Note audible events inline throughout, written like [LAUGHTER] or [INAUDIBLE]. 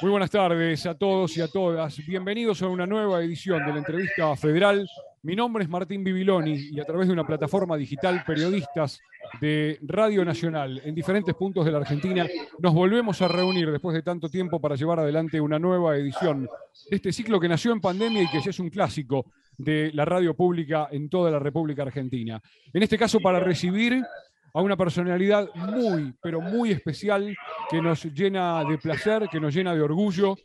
Muy buenas tardes a todos y a todas. Bienvenidos a una nueva edición de la entrevista federal. Mi nombre es Martín Bibiloni y a través de una plataforma digital, periodistas de Radio Nacional en diferentes puntos de la Argentina, nos volvemos a reunir después de tanto tiempo para llevar adelante una nueva edición de este ciclo que nació en pandemia y que ya es un clásico de la radio pública en toda la República Argentina. En este caso, para recibir a una personalidad muy, pero muy especial que nos llena de placer, que nos llena de orgullo,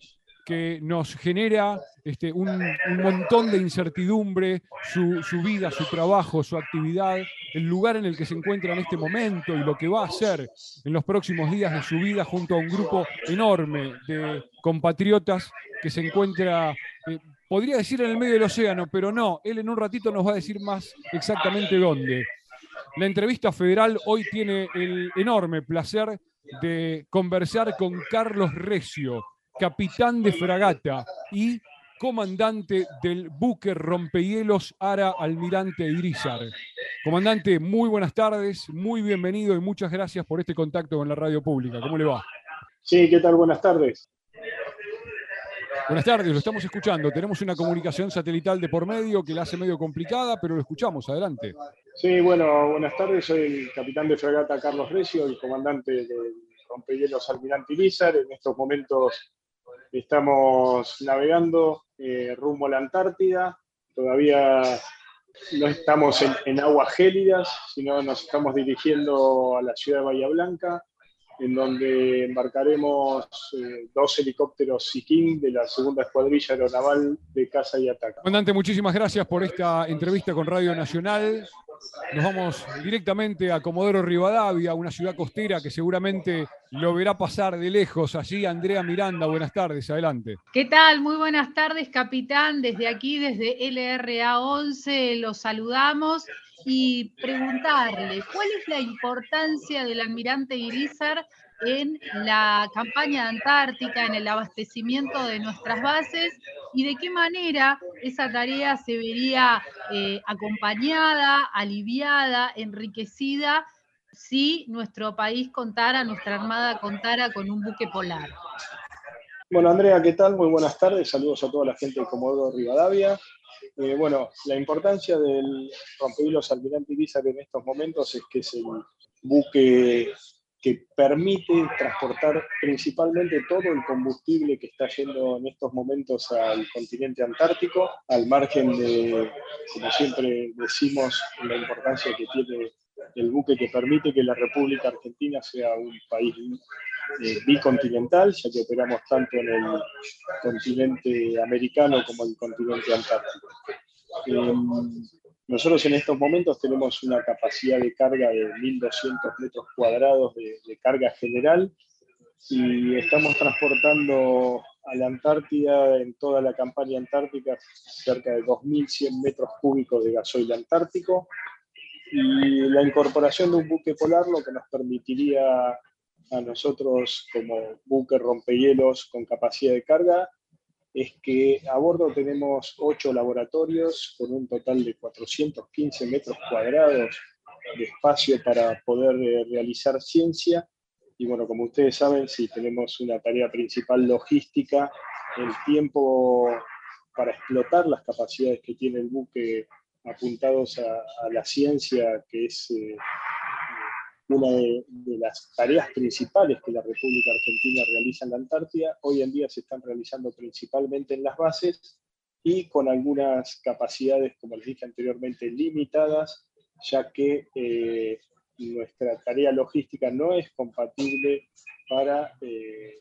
que nos genera este, un, montón de incertidumbre, su, su, vida, su trabajo, su actividad, el lugar en el que se encuentra en este momento y lo que va a hacer en los próximos días de su vida junto a un grupo enorme de compatriotas que se encuentra, eh, podría decir en el medio del océano, pero no, él en un ratito nos va a decir más exactamente dónde. La entrevista federal hoy tiene el enorme placer de conversar con Carlos Recio, capitán de fragata y comandante del buque rompehielos Ara Almirante Irizar. Comandante, muy buenas tardes, muy bienvenido y muchas gracias por este contacto con la radio pública. ¿Cómo le va? Sí, ¿qué tal? Buenas tardes. Buenas tardes, lo estamos escuchando. Tenemos una comunicación satelital de por medio que la hace medio complicada, pero lo escuchamos. Adelante. Sí, bueno, buenas tardes. Soy el capitán de fragata Carlos Recio, el comandante del rompehielos Almirante Irizar. En estos momentos estamos navegando eh, rumbo a la Antártida. Todavía no estamos en, aguas gélidas, sino nos estamos dirigiendo a la ciudad de Bahía Blanca, en donde embarcaremos eh, dos helicópteros Siquín de la segunda escuadrilla aeronaval de caza y ataque. Comandante, muchísimas gracias por esta entrevista con Radio Nacional. Nos vamos directamente a Comodoro Rivadavia, una ciudad costera que seguramente lo verá pasar de lejos. Allí, Andrea Miranda, buenas tardes, adelante. ¿Qué tal? Muy buenas tardes, capitán. Desde aquí, desde LRA 11, los saludamos y preguntarle cuál es la importancia del almirante Irizar en la campaña antártica, en el abastecimiento de nuestras bases y de qué manera esa tarea se vería eh, acompañada, aliviada, enriquecida si nuestro país contara, nuestra Armada contara con un buque polar. Bueno, Andrea, ¿qué tal? Muy buenas tardes. Saludos a toda la gente de Comodoro Rivadavia. Eh, bueno, la importancia del rompehielos Almirante Irizar en estos momentos es que es el buque que permite transportar principalmente todo el combustible que está yendo en estos momentos al continente antártico, al margen de, como siempre decimos, la importancia que tiene el buque que permite que la República Argentina sea un país eh, bicontinental, ya que operamos tanto en el continente americano como en el continente antártico. Em, nosotros en estos momentos tenemos una capacidad de carga de 1.200 metros cuadrados de, carga general y estamos transportando a la Antártida en toda la campaña antártica cerca de 2.100 metros cúbicos de gasoil antártico. Y la incorporación de un buque polar lo que nos permitiría a nosotros como buque rompehielos con capacidad de carga es que a bordo tenemos ocho laboratorios con un total de 415 metros cuadrados de espacio para poder eh, realizar ciencia. Y bueno, como ustedes saben, si tenemos una tarea principal logística, el tiempo para explotar las capacidades que tiene el buque apuntados a, la ciencia, que es eh, una de, las tareas principales que la República Argentina realiza en la Antártida, hoy en día se están realizando principalmente en las bases y con algunas capacidades, como les dije anteriormente, limitadas, ya que eh, nuestra tarea logística no es compatible para eh,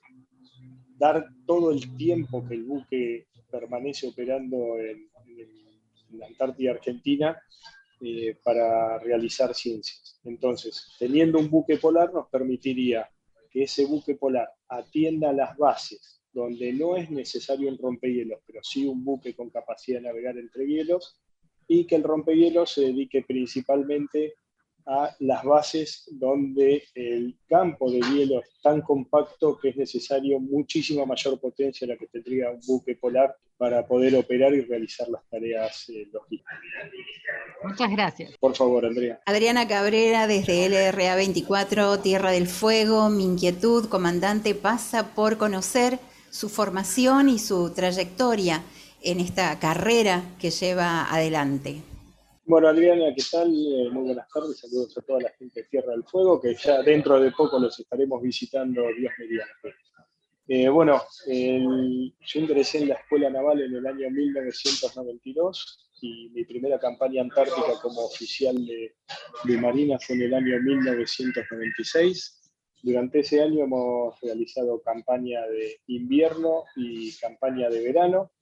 dar todo el tiempo que el buque permanece operando en, en la Antártida Argentina eh, para realizar ciencias. Entonces, teniendo un buque polar nos permitiría que ese buque polar atienda las bases donde no es necesario un rompehielos, pero sí un buque con capacidad de navegar entre hielos, y que el rompehielos se dedique principalmente a las bases donde el campo de hielo es tan compacto que es necesario muchísima mayor potencia la que tendría un buque polar para poder operar y realizar las tareas eh, logísticas. Muchas gracias. Por favor, Andrea. Adriana Cabrera, desde LRA 24, Tierra del Fuego. Mi inquietud, comandante, pasa por conocer su formación y su trayectoria en esta carrera que lleva adelante. Bueno, Adriana, ¿qué tal? Eh, muy buenas tardes, saludos a toda la gente de Tierra del Fuego, que ya dentro de poco los estaremos visitando Dios mediante. Eh, bueno, yo ingresé en la Escuela Naval en el año 1992 y mi primera campaña antártica como oficial de, de Marina fue en el año 1996. Durante ese año hemos realizado campaña de invierno y campaña de verano.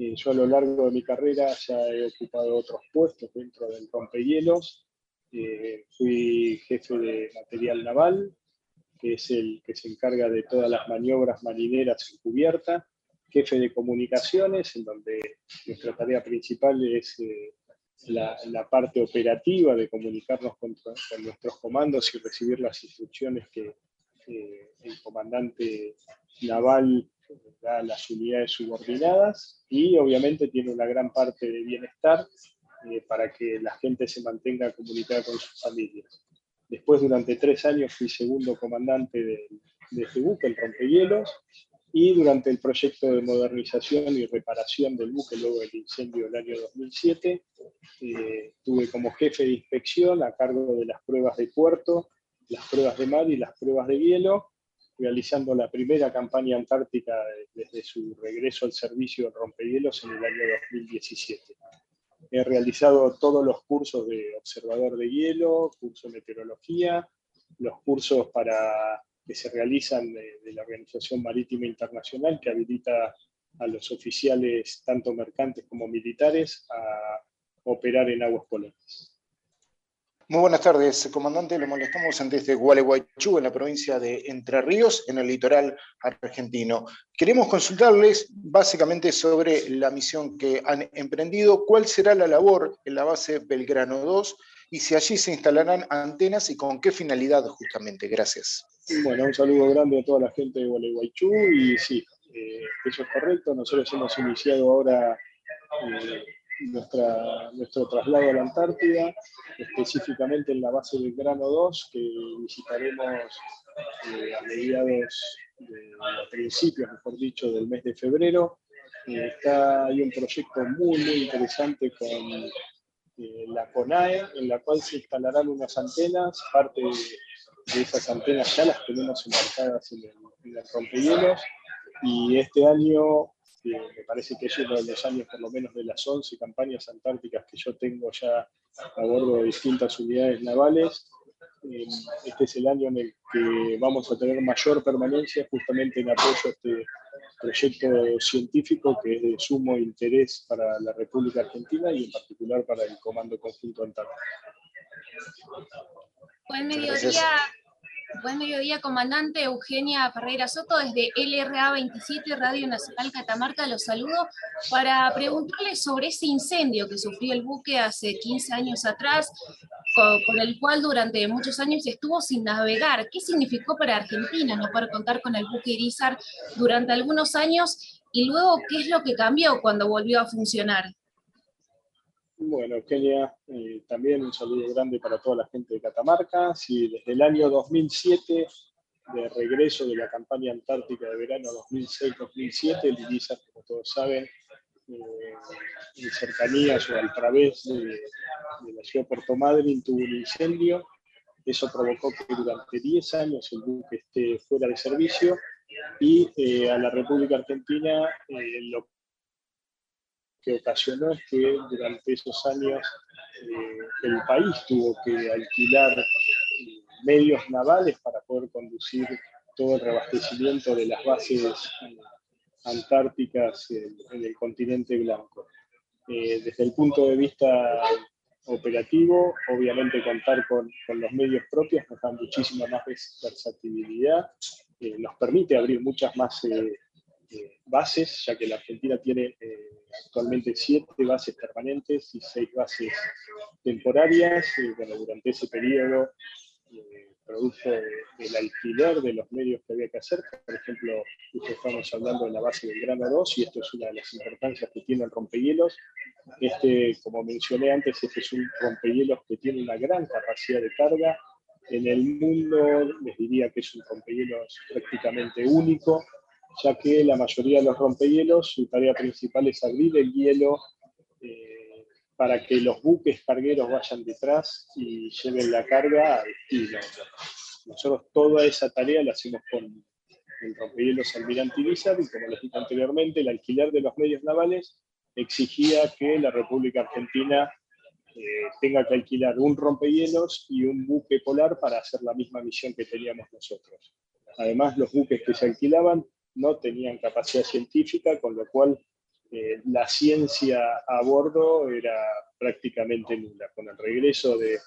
Eh, yo a lo largo de mi carrera ya he ocupado otros puestos dentro del rompehielos. Eh, fui jefe de material naval, que es el que se encarga de todas las maniobras marineras en cubierta, jefe de comunicaciones, en donde nuestra tarea principal es eh, la, parte operativa de comunicarnos con, nuestros comandos y recibir las instrucciones que el comandante naval da las unidades subordinadas y obviamente tiene una gran parte de bienestar eh, para que la gente se mantenga comunicada con sus familias. Después, durante tres años, fui segundo comandante de, de este buque, el rompehielos, y durante el proyecto de modernización y reparación del buque luego del incendio del año 2007, eh, tuve como jefe de inspección a cargo de las pruebas de puerto, las pruebas de mar y las pruebas de hielo, realizando la primera campaña antártica desde su regreso al servicio en rompehielos en el año 2017. He realizado todos los cursos de observador de hielo, curso de meteorología, los cursos para que se realizan de, la Organización Marítima Internacional, que habilita a los oficiales, tanto mercantes como militares, a operar en aguas polares. Muy buenas tardes, comandante. Lo molestamos desde Gualeguaychú, en la provincia de Entre Ríos, en el litoral argentino. Queremos consultarles básicamente sobre la misión que han emprendido, cuál será la labor en la base Belgrano 2 y si allí se instalarán antenas y con qué finalidad justamente. Gracias. Bueno, un saludo grande a toda la gente de Gualeguaychú y sí, eh, eso es correcto. Nosotros hemos iniciado ahora eh, nuestra, nuestro traslado a la Antártida, específicamente en la base del Grano 2, que visitaremos eh, a mediados, de, a principios, mejor dicho, del mes de febrero. está, hay un proyecto muy, muy interesante con la CONAE, en la cual se instalarán unas antenas, parte de esas antenas ya las tenemos embarcadas en el, en rompehielos y este año me parece que es uno de los años por lo menos de las 11 campañas antárticas que yo tengo ya a bordo de distintas unidades navales. Eh, este es el año en el que vamos a tener mayor permanencia justamente en apoyo a este proyecto científico que es de sumo interés para la República Argentina y en particular para el Comando Conjunto Antártico. Buen mediodía, buen mediodía, comandante Eugenia Ferreira Soto, desde LRA 27 Radio Nacional Catamarca, los saludo para preguntarle sobre ese incendio que sufrió el buque hace 15 años atrás, con, el cual durante muchos años estuvo sin navegar. ¿Qué significó para Argentina no poder contar con el buque Irizar durante algunos años? Y luego, ¿qué es lo que cambió cuando volvió a funcionar? Bueno, Eugenia, eh, también un saludo grande para toda la gente de Catamarca. Sí, desde el año 2007, de regreso de la campaña antártica de verano 2006-2007, el INISA, como todos saben, eh, en cercanías o a través de, la ciudad de Puerto Madryn tuvo un incendio. Eso provocó que durante 10 años el buque esté fuera de servicio y eh, a la República Argentina lo que ocasionó que durante esos años eh, el país tuvo que alquilar eh, medios navales para poder conducir todo el reabastecimiento de las bases eh, antárticas en, el continente blanco. desde el punto de vista operativo, obviamente contar con, con, los medios propios nos da muchísima más versatilidad, nos permite abrir muchas más bases, ya que la Argentina tiene actualmente siete bases permanentes y seis bases temporarias. bueno, durante ese periodo, eh, producto del alquiler de los medios que había que hacer, por ejemplo, estamos hablando de la base del grano 2 y esto es una de las importancias que tiene el rompehielos. Este, como mencioné antes, este es un rompehielos que tiene una gran capacidad de carga. En el mundo les diría que es un rompehielos prácticamente único ya que la mayoría de los rompehielos, su tarea principal es abrir el hielo eh, para que los buques cargueros vayan detrás y lleven la carga a destino. Nosotros toda esa tarea la hacemos con el rompehielos Almirante Irizar y como les dije anteriormente, el alquiler de los medios navales exigía que la República Argentina eh, tenga que alquilar un rompehielos y un buque polar para hacer la misma misión que teníamos nosotros. Además, los buques que se alquilaban no tenían capacidad científica, con lo cual eh, la ciencia a bordo era prácticamente nula. Con el regreso de,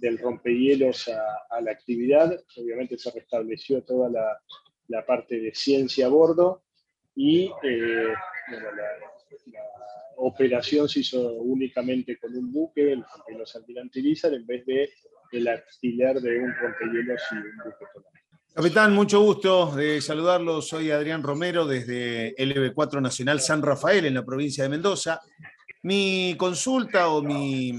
del rompehielos a, la actividad, obviamente se restableció toda la, la parte de ciencia a bordo y eh, la, operación se hizo únicamente con un buque, el rompehielos Almirante en vez de el alquiler de un rompehielos y un buque polar. Capitán, mucho gusto de saludarlo. Soy Adrián Romero desde LB4 Nacional San Rafael en la provincia de Mendoza. Mi consulta o mi,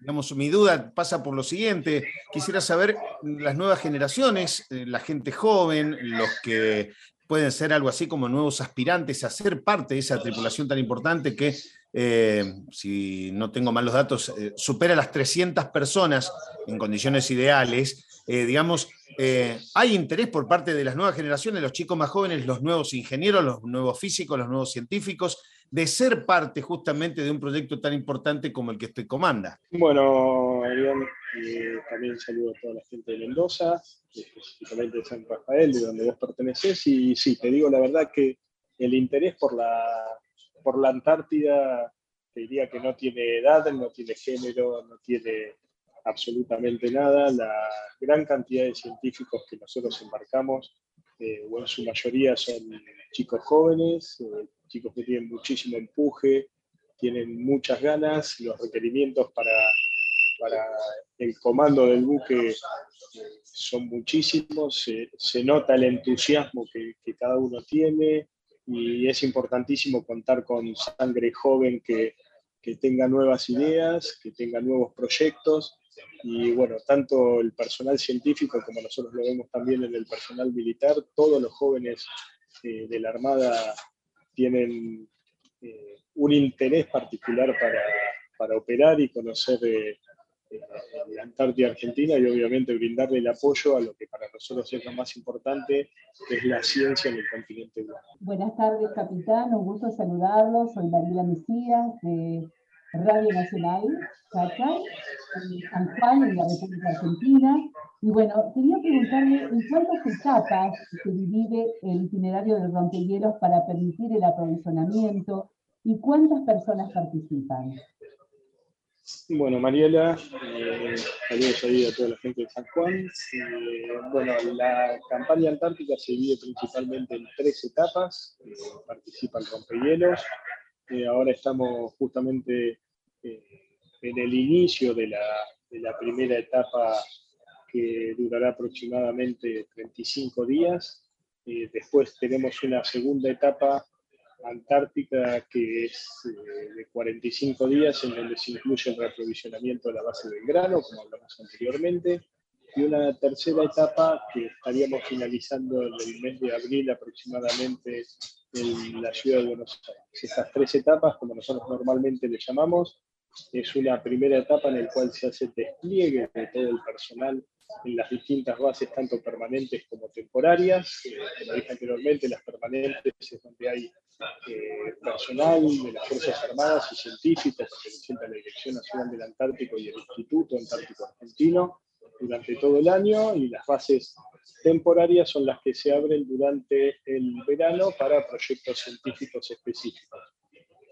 digamos, mi duda pasa por lo siguiente. Quisiera saber las nuevas generaciones, eh, la gente joven, los que pueden ser algo así como nuevos aspirantes a ser parte de esa tripulación tan importante que, eh, si no tengo malos datos, eh, supera las 300 personas en condiciones ideales. Digamos, eh, hay interés por parte de las nuevas generaciones, los chicos más jóvenes, los nuevos ingenieros, los nuevos físicos, los nuevos científicos, de ser parte justamente de un proyecto tan importante como el que usted comanda. Bueno, Arián, eh, también saludo a toda la gente de Mendoza, específicamente de San Rafael, de donde vos perteneces, y sí, te digo la verdad que el interés por la, por la Antártida, te diría que no tiene edad, no tiene género, no tiene absolutamente nada. La gran cantidad de científicos que nosotros embarcamos, eh, o en su mayoría son chicos jóvenes, eh, chicos que tienen muchísimo empuje, tienen muchas ganas, los requerimientos para, para el comando del buque eh, son muchísimos, se, nota el entusiasmo que, que, cada uno tiene y es importantísimo contar con sangre joven que, que tenga nuevas ideas, que tenga nuevos proyectos y bueno, tanto el personal científico como nosotros lo vemos también en el personal militar, todos los jóvenes eh, de la Armada tienen eh, un interés particular para, para, operar y conocer eh, la Antártida Argentina y obviamente brindarle el apoyo a lo que para nosotros es lo más importante, que es la ciencia en el continente Buenas tardes, capitán. Un gusto saludarlos. Soy Mariela Mesías, de Radio Nacional, San Juan, en la República Argentina. Y bueno, quería preguntarle en cuántas etapas se divide el itinerario del rompehielos para permitir el aprovisionamiento y cuántas personas participan. Bueno, Mariela, eh, saludos ahí a toda la gente de San Juan. Eh, bueno, la campaña antártica se divide principalmente en tres etapas. Eh, participa el rompehielos. ahora estamos justamente en el inicio de la, primera etapa que durará aproximadamente 35 días. Eh, después tenemos una segunda etapa antártica que es eh, de 45 días en donde se incluye el reaprovisionamiento de la base del grano, como hablamos anteriormente, y una tercera etapa que estaríamos finalizando en el mes de abril aproximadamente en la ciudad de Buenos Aires. Estas tres etapas, como nosotros normalmente le llamamos, es una primera etapa en la cual se hace despliegue de todo el personal en las distintas bases, tanto permanentes como temporarias. Eh, como dije anteriormente, las permanentes es donde hay eh, personal de las Fuerzas Armadas y científicos que representan la Dirección Nacional del Antártico y el Instituto Antártico Argentino durante todo el año y las bases temporarias son las que se abren durante el verano para proyectos científicos específicos.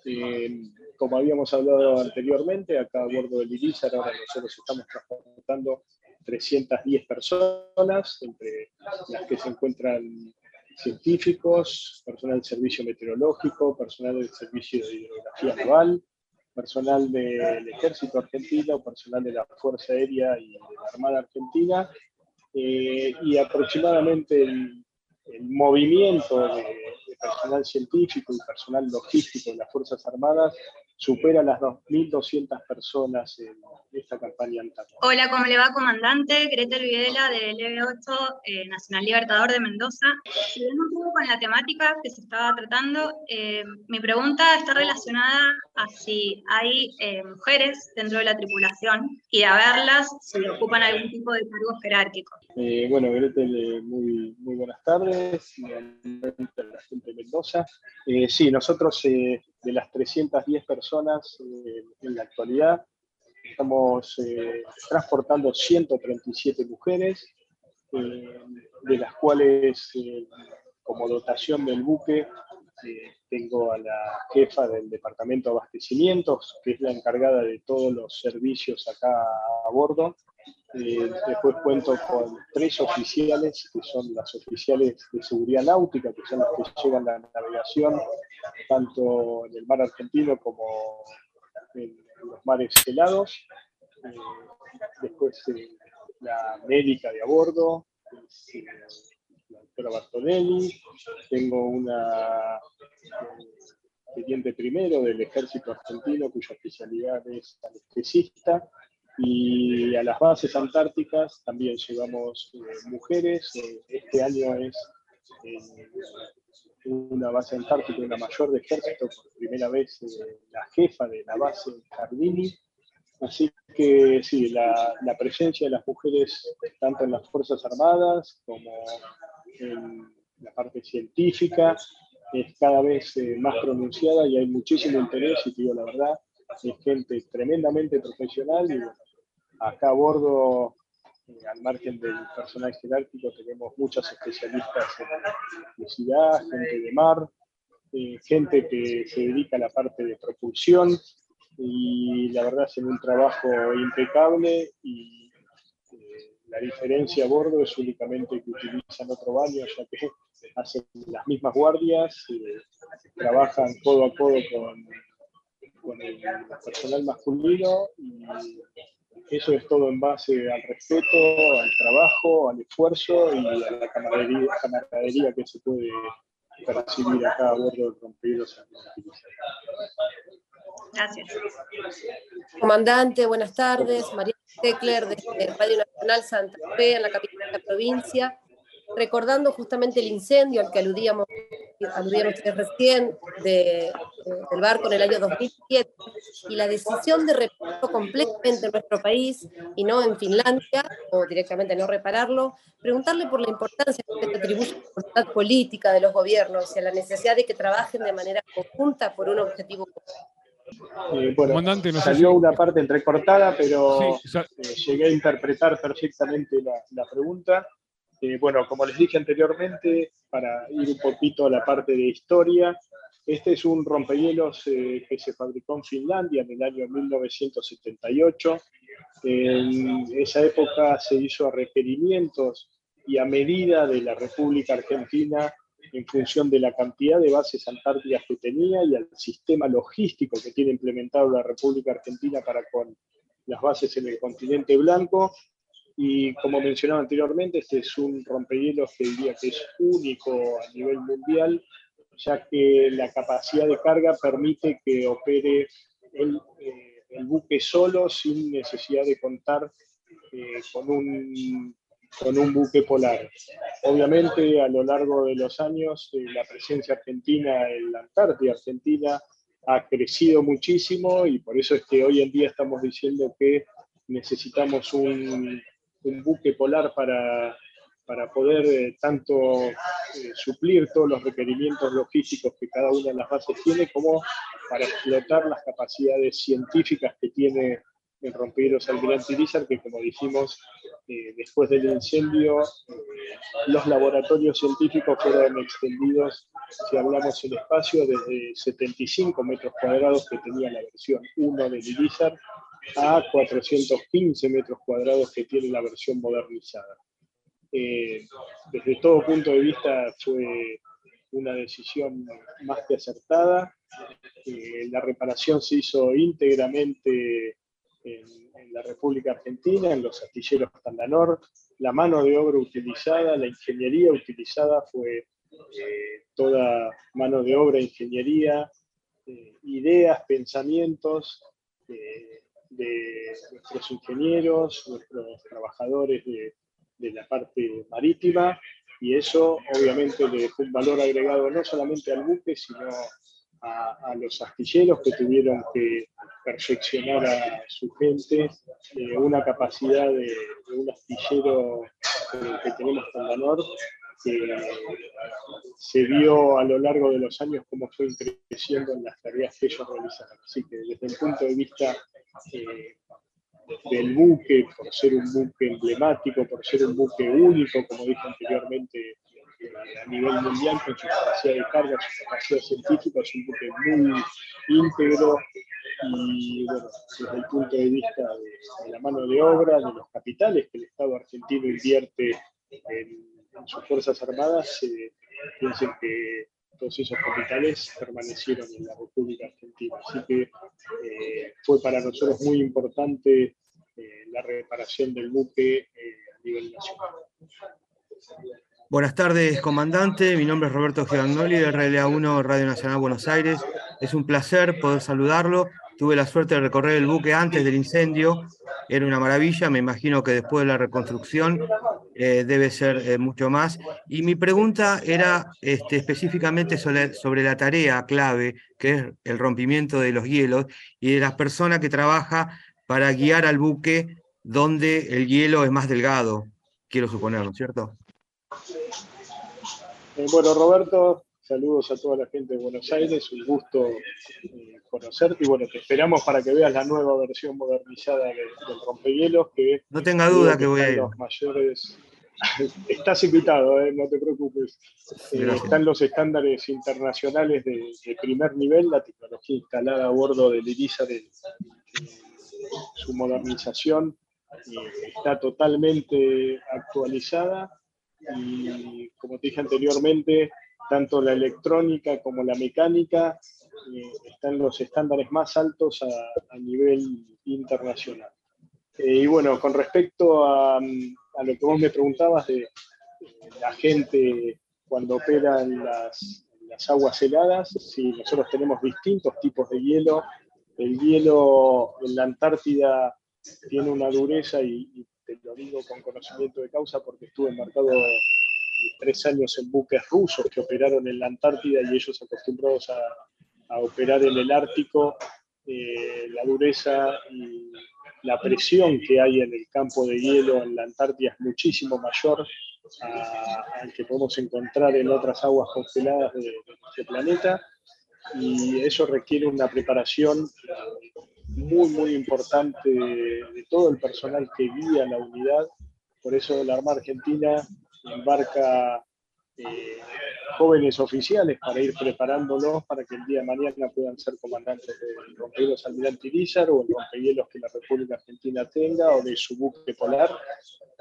Eh, como habíamos hablado anteriormente, acá a bordo del Irizar, ahora nosotros estamos transportando 310 personas, entre las que se encuentran científicos, personal del servicio meteorológico, personal del servicio de hidrografía naval, personal del ejército argentino, personal de la Fuerza Aérea y de la Armada Argentina, eh, y aproximadamente el, el movimiento de, personal científico y personal logístico de las Fuerzas Armadas supera las 2.200 personas en esta campaña Antártica. Hola, ¿cómo le va, comandante? Gretel Videla del LB8 eh, Nacional Libertador de Mendoza. Siguiendo un poco con la temática que se estaba tratando, eh, mi pregunta está relacionada a si hay eh, mujeres dentro de la tripulación y a verlas si ocupan algún tipo de cargo jerárquico. bueno, Gretel, muy, muy buenas tardes, la gente Mendoza. sí, nosotros de las 310 personas en la actualidad, Estamos eh, transportando 137 mujeres, eh, de las cuales eh, como dotación del buque tengo a la jefa del departamento de abastecimientos, que es la encargada de todos los servicios acá a bordo. Después cuento con tres oficiales, que son las oficiales de seguridad náutica, que son las que llevan la navegación tanto en el mar argentino como en los mares helados. Eh, después eh, la médica de a bordo, eh, la doctora Bartonelli. Tengo una teniente primero del ejército argentino cuya especialidad es anestesista. Y a las bases antárticas también llevamos mujeres. este año es una base antártica, una mayor de ejército, por primera vez eh, la jefa de la base Cardini. Así que sí, la, la, presencia de las mujeres tanto en las Fuerzas Armadas como en la parte científica es cada vez eh, más pronunciada y hay muchísimo interés, y digo la verdad, es gente tremendamente profesional y acá a bordo eh, al margen del personal jerárquico, tenemos muchas especialistas en electricidad, gente de mar, eh, gente que se dedica a la parte de propulsión y la verdad hacen un trabajo impecable y eh, la diferencia a bordo es únicamente que utilizan otro baño, ya que hacen las mismas guardias, trabajan codo a codo con, con el personal masculino eso es todo en base al respeto, al trabajo, al esfuerzo y a la camaradería, que se puede percibir acá a bordo del romperos. Gracias. Comandante, buenas tardes. María Tecler, de Radio Nacional Santa Fe, en la capital de la provincia recordando justamente el incendio al que aludíamos, ustedes recién de, del barco en el año 2007 y la decisión de repararlo completamente en nuestro país y no en Finlandia, o directamente no repararlo, preguntarle por la importancia que se atribuye a la voluntad política de los gobiernos y a la necesidad de que trabajen de manera conjunta por un objetivo eh, bueno, salió una parte entrecortada, pero eh, llegué a interpretar perfectamente la, la pregunta. Eh, bueno, como les dije anteriormente, para ir un poquito a la parte de historia, este es un rompehielos eh, que se fabricó en Finlandia en el año 1978. En esa época se hizo a requerimientos y a medida de la República Argentina en función de la cantidad de bases antárticas que tenía y al sistema logístico que tiene implementado la República Argentina para con las bases en el continente blanco, y como mencionaba anteriormente, este es un rompehielos que diría que es único a nivel mundial, ya que la capacidad de carga permite que opere el, eh, buque solo sin necesidad de contar eh, con, un, con un buque polar. Obviamente, a lo largo de los años, eh, la presencia argentina en la Antártida Argentina ha crecido muchísimo y por eso es que hoy en día estamos diciendo que necesitamos un un buque polar para, para poder eh, tanto eh, suplir todos los requerimientos logísticos que cada una de las bases tiene, como para explotar las capacidades científicas que tiene el rompehielos Almirante Irizar, que como dijimos, eh, después del incendio, los laboratorios científicos fueron extendidos, si hablamos en espacio, desde 75 metros cuadrados que tenía la versión 1 del Irizar a 415 metros cuadrados que tiene la versión modernizada. Eh, desde todo punto de vista fue una decisión más que acertada. Eh, la reparación se hizo íntegramente en, la República Argentina, en los astilleros Tandanor. La mano de obra utilizada, la ingeniería utilizada fue eh, toda mano de obra, ingeniería ideas, pensamientos de nuestros ingenieros, nuestros trabajadores de, de la parte marítima, y eso obviamente le dejó un valor agregado no solamente al buque, sino a, los astilleros que tuvieron que perfeccionar a su gente, eh, una capacidad de, un astillero que tenemos con Danor, que se vio a lo largo de los años cómo fue creciendo en las tareas que ellos realizaron. Así que desde el punto de vista eh, del buque, por ser un buque emblemático, por ser un buque único, como dije anteriormente, a nivel mundial con su capacidad de carga, su capacidad científica, es un buque muy íntegro y bueno, desde el punto de vista de, la mano de obra, de los capitales que el Estado argentino invierte en, sus Fuerzas Armadas, eh, piensen que todos esos capitales permanecieron en la República Argentina. Así que eh, fue para nosotros muy importante eh, la reparación del buque eh, a nivel nacional. Buenas tardes, comandante. Mi nombre es Roberto Giagnoli de RLA1 Radio Nacional Buenos Aires. Es un placer poder saludarlo. Tuve la suerte de recorrer el buque antes del incendio. Era una maravilla. Me imagino que después de la reconstrucción eh, debe ser eh, mucho más. Y mi pregunta era este, específicamente sobre, la tarea clave, que es el rompimiento de los hielos y de las personas que trabajan para guiar al buque donde el hielo es más delgado, quiero suponer, ¿no es cierto? Eh, bueno, Roberto, saludos a toda la gente de Buenos Aires, un gusto conocerte y bueno, te esperamos para que veas la nueva versión modernizada del rompehielos que no tenga duda que, voy a ir. Los mayores [LAUGHS] Estás invitado, eh, no te preocupes. están los estándares internacionales de, primer nivel, la tecnología instalada a bordo del Irizar, su modernización está totalmente actualizada y como te dije anteriormente, tanto la electrónica como la mecánica eh, están los estándares más altos a, nivel internacional. Eh, y bueno, con respecto a, lo que vos me preguntabas de, la gente cuando opera en las, aguas heladas, sí, nosotros tenemos distintos tipos de hielo. El hielo en la Antártida tiene una dureza y te lo digo con conocimiento de causa porque estuve embarcado tres años en buques rusos que operaron en la Antártida y ellos acostumbrados a, operar en el Ártico, eh, la dureza y la presión que hay en el campo de hielo en la Antártida es muchísimo mayor al que podemos encontrar en otras aguas congeladas de, de nuestro planeta y eso requiere una preparación muy, muy importante de todo el personal que guía la unidad. Por eso la Armada Argentina embarca eh, jóvenes oficiales para ir preparándolos para que el día de mañana puedan ser comandantes del rompehielos Almirante o el rompehielos que la República Argentina tenga o de su buque polar.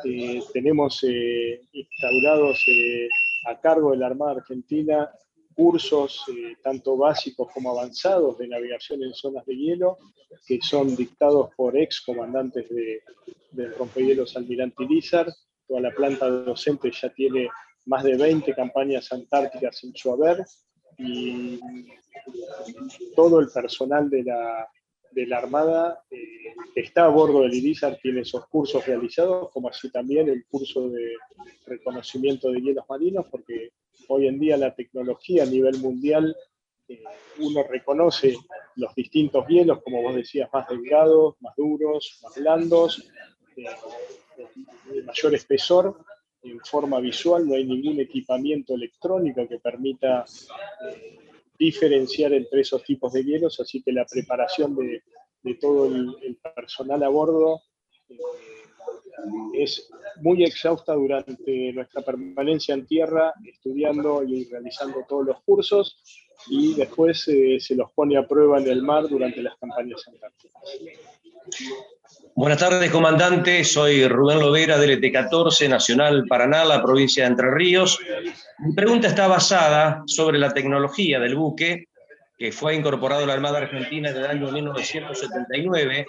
Eh, tenemos eh, instaurados a cargo de la Armada Argentina cursos eh, tanto básicos como avanzados de navegación en zonas de hielo, que son dictados por ex comandantes de, del rompehielos Almirante Lizard. Toda la planta docente ya tiene más de 20 campañas antárticas en su haber y todo el personal de la, de la Armada eh, está a bordo del Irizar tiene esos cursos realizados, como así también el curso de reconocimiento de hielos marinos, porque hoy en día la tecnología a nivel mundial, eh, uno reconoce los distintos hielos, como vos decías, más delgados, más duros, más blandos, eh, de mayor espesor, en forma visual, no hay ningún equipamiento electrónico que permita eh, diferenciar entre esos tipos de hielos, así que la preparación de, todo el, personal a bordo es muy exhausta durante nuestra permanencia en tierra, estudiando y realizando todos los cursos, y después eh, se los pone a prueba en el mar durante las campañas antárticas. Buenas tardes, comandante. Soy Rubén Lovera, del ET14, Nacional Paraná, la provincia de Entre Ríos. Mi pregunta está basada sobre la tecnología del buque que fue incorporado a la Armada Argentina en el año 1979,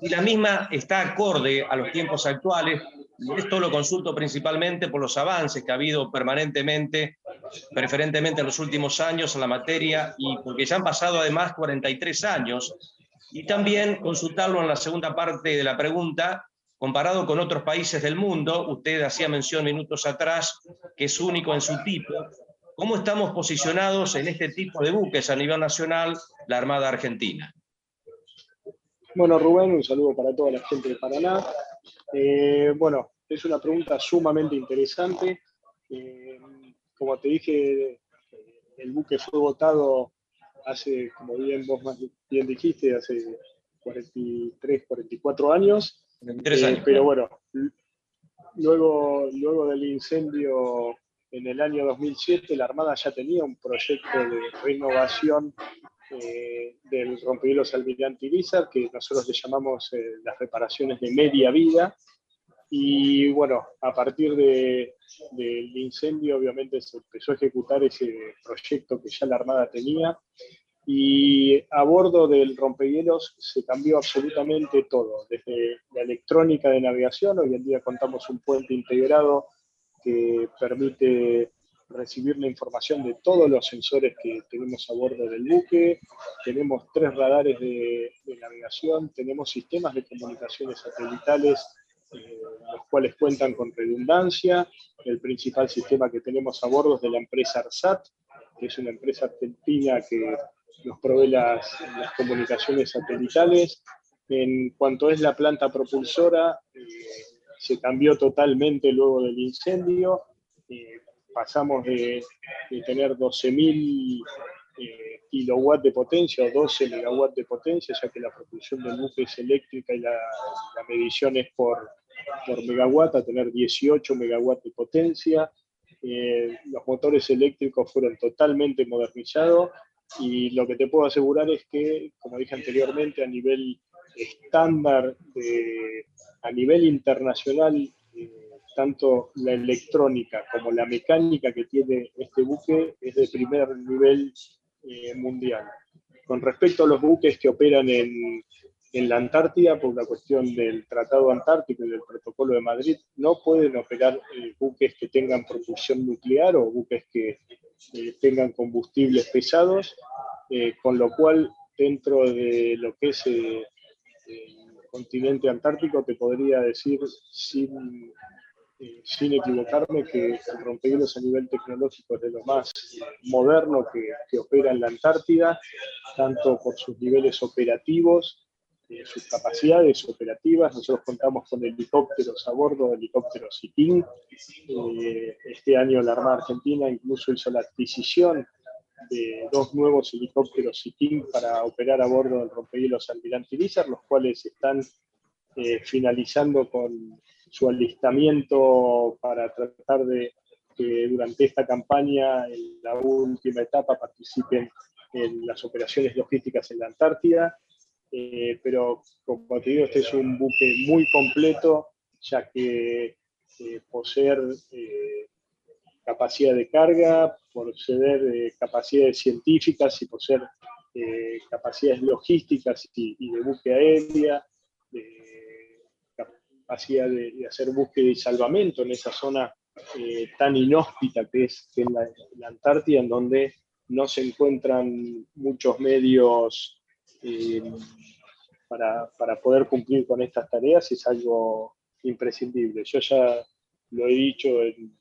y la misma está acorde a los tiempos actuales, Esto lo consulto principalmente por los avances que ha habido permanentemente, preferentemente en los últimos años en la materia y porque ya han pasado además 43 años. Y también consultarlo en la segunda parte de la pregunta, comparado con otros países del mundo, usted hacía mención minutos atrás que es único en su tipo. ¿Cómo estamos posicionados en este tipo de buques a nivel nacional, la Armada Argentina? Bueno, Rubén, un saludo para toda la gente de Paraná. Eh, bueno, es una pregunta sumamente interesante. Eh, como te dije, el buque fue votado hace, como bien vos más bien dijiste, hace 43, 44 años. Eh, pero bueno, luego, luego del incendio en el año 2007, la Armada ya tenía un proyecto de renovación eh, del rompehielos almirante Irizar, que nosotros le llamamos eh, las reparaciones de media vida. Y bueno, a partir del incendio, obviamente se empezó a ejecutar ese proyecto que ya la Armada tenía. Y a bordo del rompehielos se cambió absolutamente todo, desde la electrónica de navegación, hoy en día contamos un puente integrado que permite recibir la información de todos los sensores que tenemos a bordo del buque, tenemos tres radares de, navegación, tenemos sistemas de comunicaciones satelitales, eh, los cuales cuentan con redundancia. El principal sistema que tenemos a bordo es de la empresa ARSAT, que es una empresa argentina que nos provee las, comunicaciones satelitales. En cuanto es la planta propulsora, eh, se cambió totalmente luego del incendio. Eh, pasamos de, tener 12.000 eh, kilowatts de potencia o 12 megawatts de potencia, ya que la propulsión del buque es eléctrica y la, medición es por, por megawatt, a tener 18 megawatts de potencia. Eh, los motores eléctricos fueron totalmente modernizados y lo que te puedo asegurar es que, como dije anteriormente, a nivel estándar, a nivel internacional, eh, tanto la electrónica como la mecánica que tiene este buque es de primer nivel eh, mundial. Con respecto a los buques que operan en, en la Antártida, por la cuestión del Tratado Antártico y del Protocolo de Madrid, no pueden operar eh, buques que tengan propulsión nuclear o buques que eh, tengan combustibles pesados, con lo cual dentro de lo que es el continente antártico te podría decir sin eh, sin equivocarme, que el rompehielos a nivel tecnológico es de lo más moderno que, opera en la Antártida, tanto por sus niveles operativos, eh, sus capacidades operativas. Nosotros contamos con helicópteros a bordo, helicópteros CITIN. Eh, este año la Armada Argentina incluso hizo la adquisición de dos nuevos helicópteros CITIN para operar a bordo del rompehielos Almirante Lizar, los cuales están finalizando con su alistamiento para tratar de que durante esta campaña, en la última etapa, participen en las operaciones logísticas en la Antártida. Eh, pero, como te digo, este es un buque muy completo, ya que eh, poseer eh, capacidad de carga, poseer capacidades científicas y poseer capacidades logísticas y, de buque aérea, capacidad de, hacer búsqueda y salvamento en esa zona eh, tan inhóspita que es, la, Antártida, en donde no se encuentran muchos medios eh, para, poder cumplir con estas tareas, es algo imprescindible. Yo ya lo he dicho en,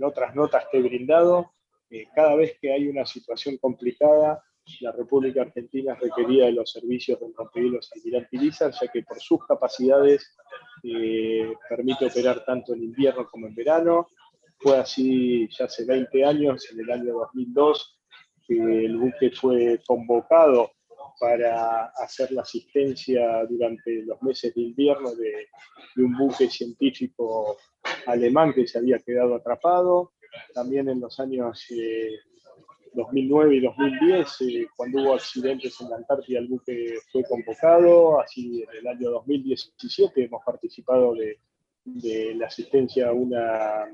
otras notas que he brindado, eh, cada vez que hay una situación complicada, la República Argentina requería de los servicios del rompehielos Almirante Irizar, ya que por sus capacidades eh, permite operar tanto en invierno como en verano. Fue así ya hace 20 años, en el año 2002, que el buque fue convocado para hacer la asistencia durante los meses de invierno de, un buque científico alemán que se había quedado atrapado. También en los años eh, 2009 y 2010, eh, cuando hubo accidentes en la Antártida, el buque fue convocado. Así en el año 2017 hemos participado de, la asistencia a, a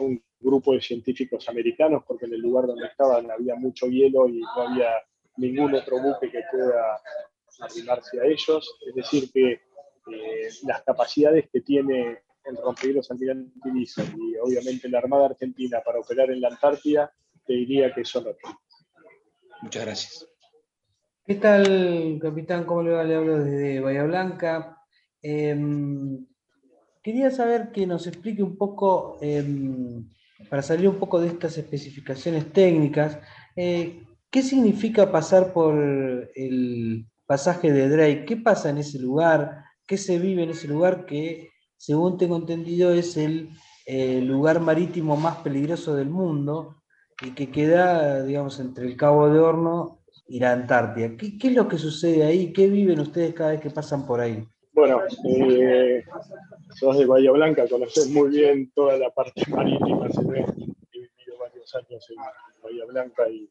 un grupo de científicos americanos, porque en el lugar donde estaban había mucho hielo y no había ningún otro buque que pueda arrimarse a ellos. Es decir, que eh, las capacidades que tiene el rompehielos almirante y obviamente la Armada Argentina para operar en la Antártida, te diría que son otros. Muchas gracias. ¿Qué tal, capitán? ¿Cómo le va? Le hablo desde Bahía Blanca. Em, quería saber que nos explique un poco, em, para salir un poco de estas especificaciones técnicas, eh, ¿qué significa pasar por el pasaje de Drake? ¿Qué pasa en ese lugar? ¿Qué se vive en ese lugar que, según tengo entendido, es el eh, lugar marítimo más peligroso del mundo y que queda, digamos, entre el Cabo de Horno y la Antártida. ¿Qué, es lo que sucede ahí? ¿Qué viven ustedes cada vez que pasan por ahí? Bueno, eh, sos de Bahía Blanca, conoces muy bien toda la parte marítima, he vivido varios años en Bahía Blanca y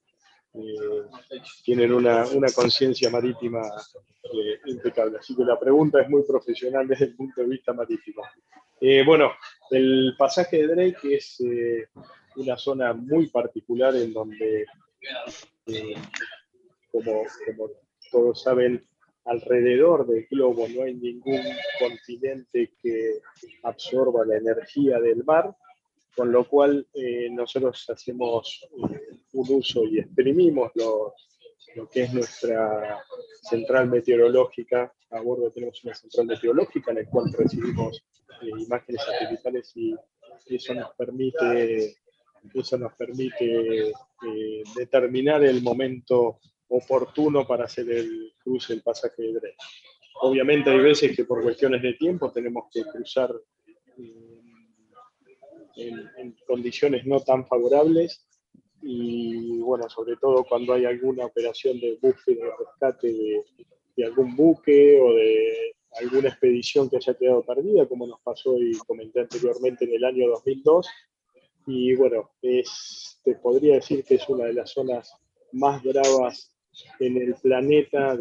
eh, tienen una, conciencia marítima eh, impecable. Así que la pregunta es muy profesional desde el punto de vista marítimo. Eh, bueno, el pasaje de Drake es una zona muy particular en donde como, todos saben, alrededor del globo no hay ningún continente que absorba la energía del mar, con lo cual nosotros hacemos un uso y exprimimos lo, que es nuestra central meteorológica. A bordo tenemos una central meteorológica en la cual recibimos eh, imágenes satelitales y eso nos permite, eso nos permite determinar el momento oportuno para hacer el cruce, el pasaje de Drake. Obviamente hay veces que por cuestiones de tiempo tenemos que cruzar eh, en, condiciones no tan favorables y bueno, sobre todo cuando hay alguna operación de búsqueda de rescate de, de, algún buque o de alguna expedición que haya quedado perdida, como nos pasó y comenté anteriormente en el año 2002. Y bueno, es, te podría decir que es una de las zonas más bravas en el planeta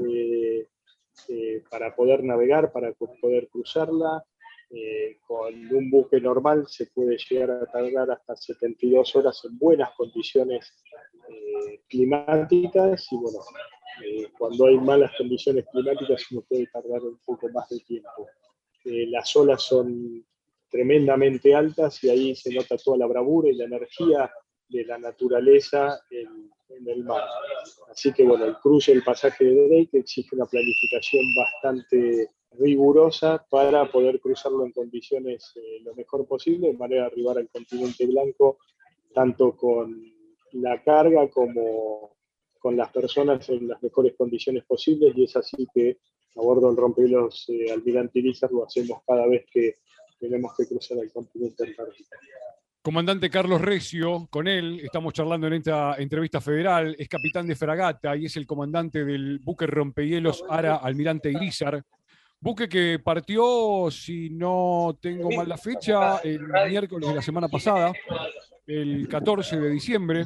para poder navegar, para poder cruzarla. Eh, con un buque normal se puede llegar a tardar hasta 72 horas en buenas condiciones eh, climáticas y bueno, eh, cuando hay malas condiciones climáticas uno puede tardar un poco más de tiempo. las olas son tremendamente altas y ahí se nota toda la bravura y la energía de la naturaleza en, el mar. Así que bueno, el cruce, el pasaje de Drake exige una planificación bastante rigurosa para poder cruzarlo en condiciones eh, lo mejor posible, de manera de arribar al continente blanco, tanto con la carga como con las personas en las mejores condiciones posibles, y es así que a bordo del rompehielos eh, Almirante lo hacemos cada vez que tenemos que cruzar el continente antártico. Comandante Carlos Recio, con él estamos charlando en esta entrevista federal, es capitán de fragata y es el comandante del buque rompehielos Ara Almirante Irizar. Buque que partió, si no tengo mal la fecha, el miércoles de la semana pasada, el 14 de diciembre.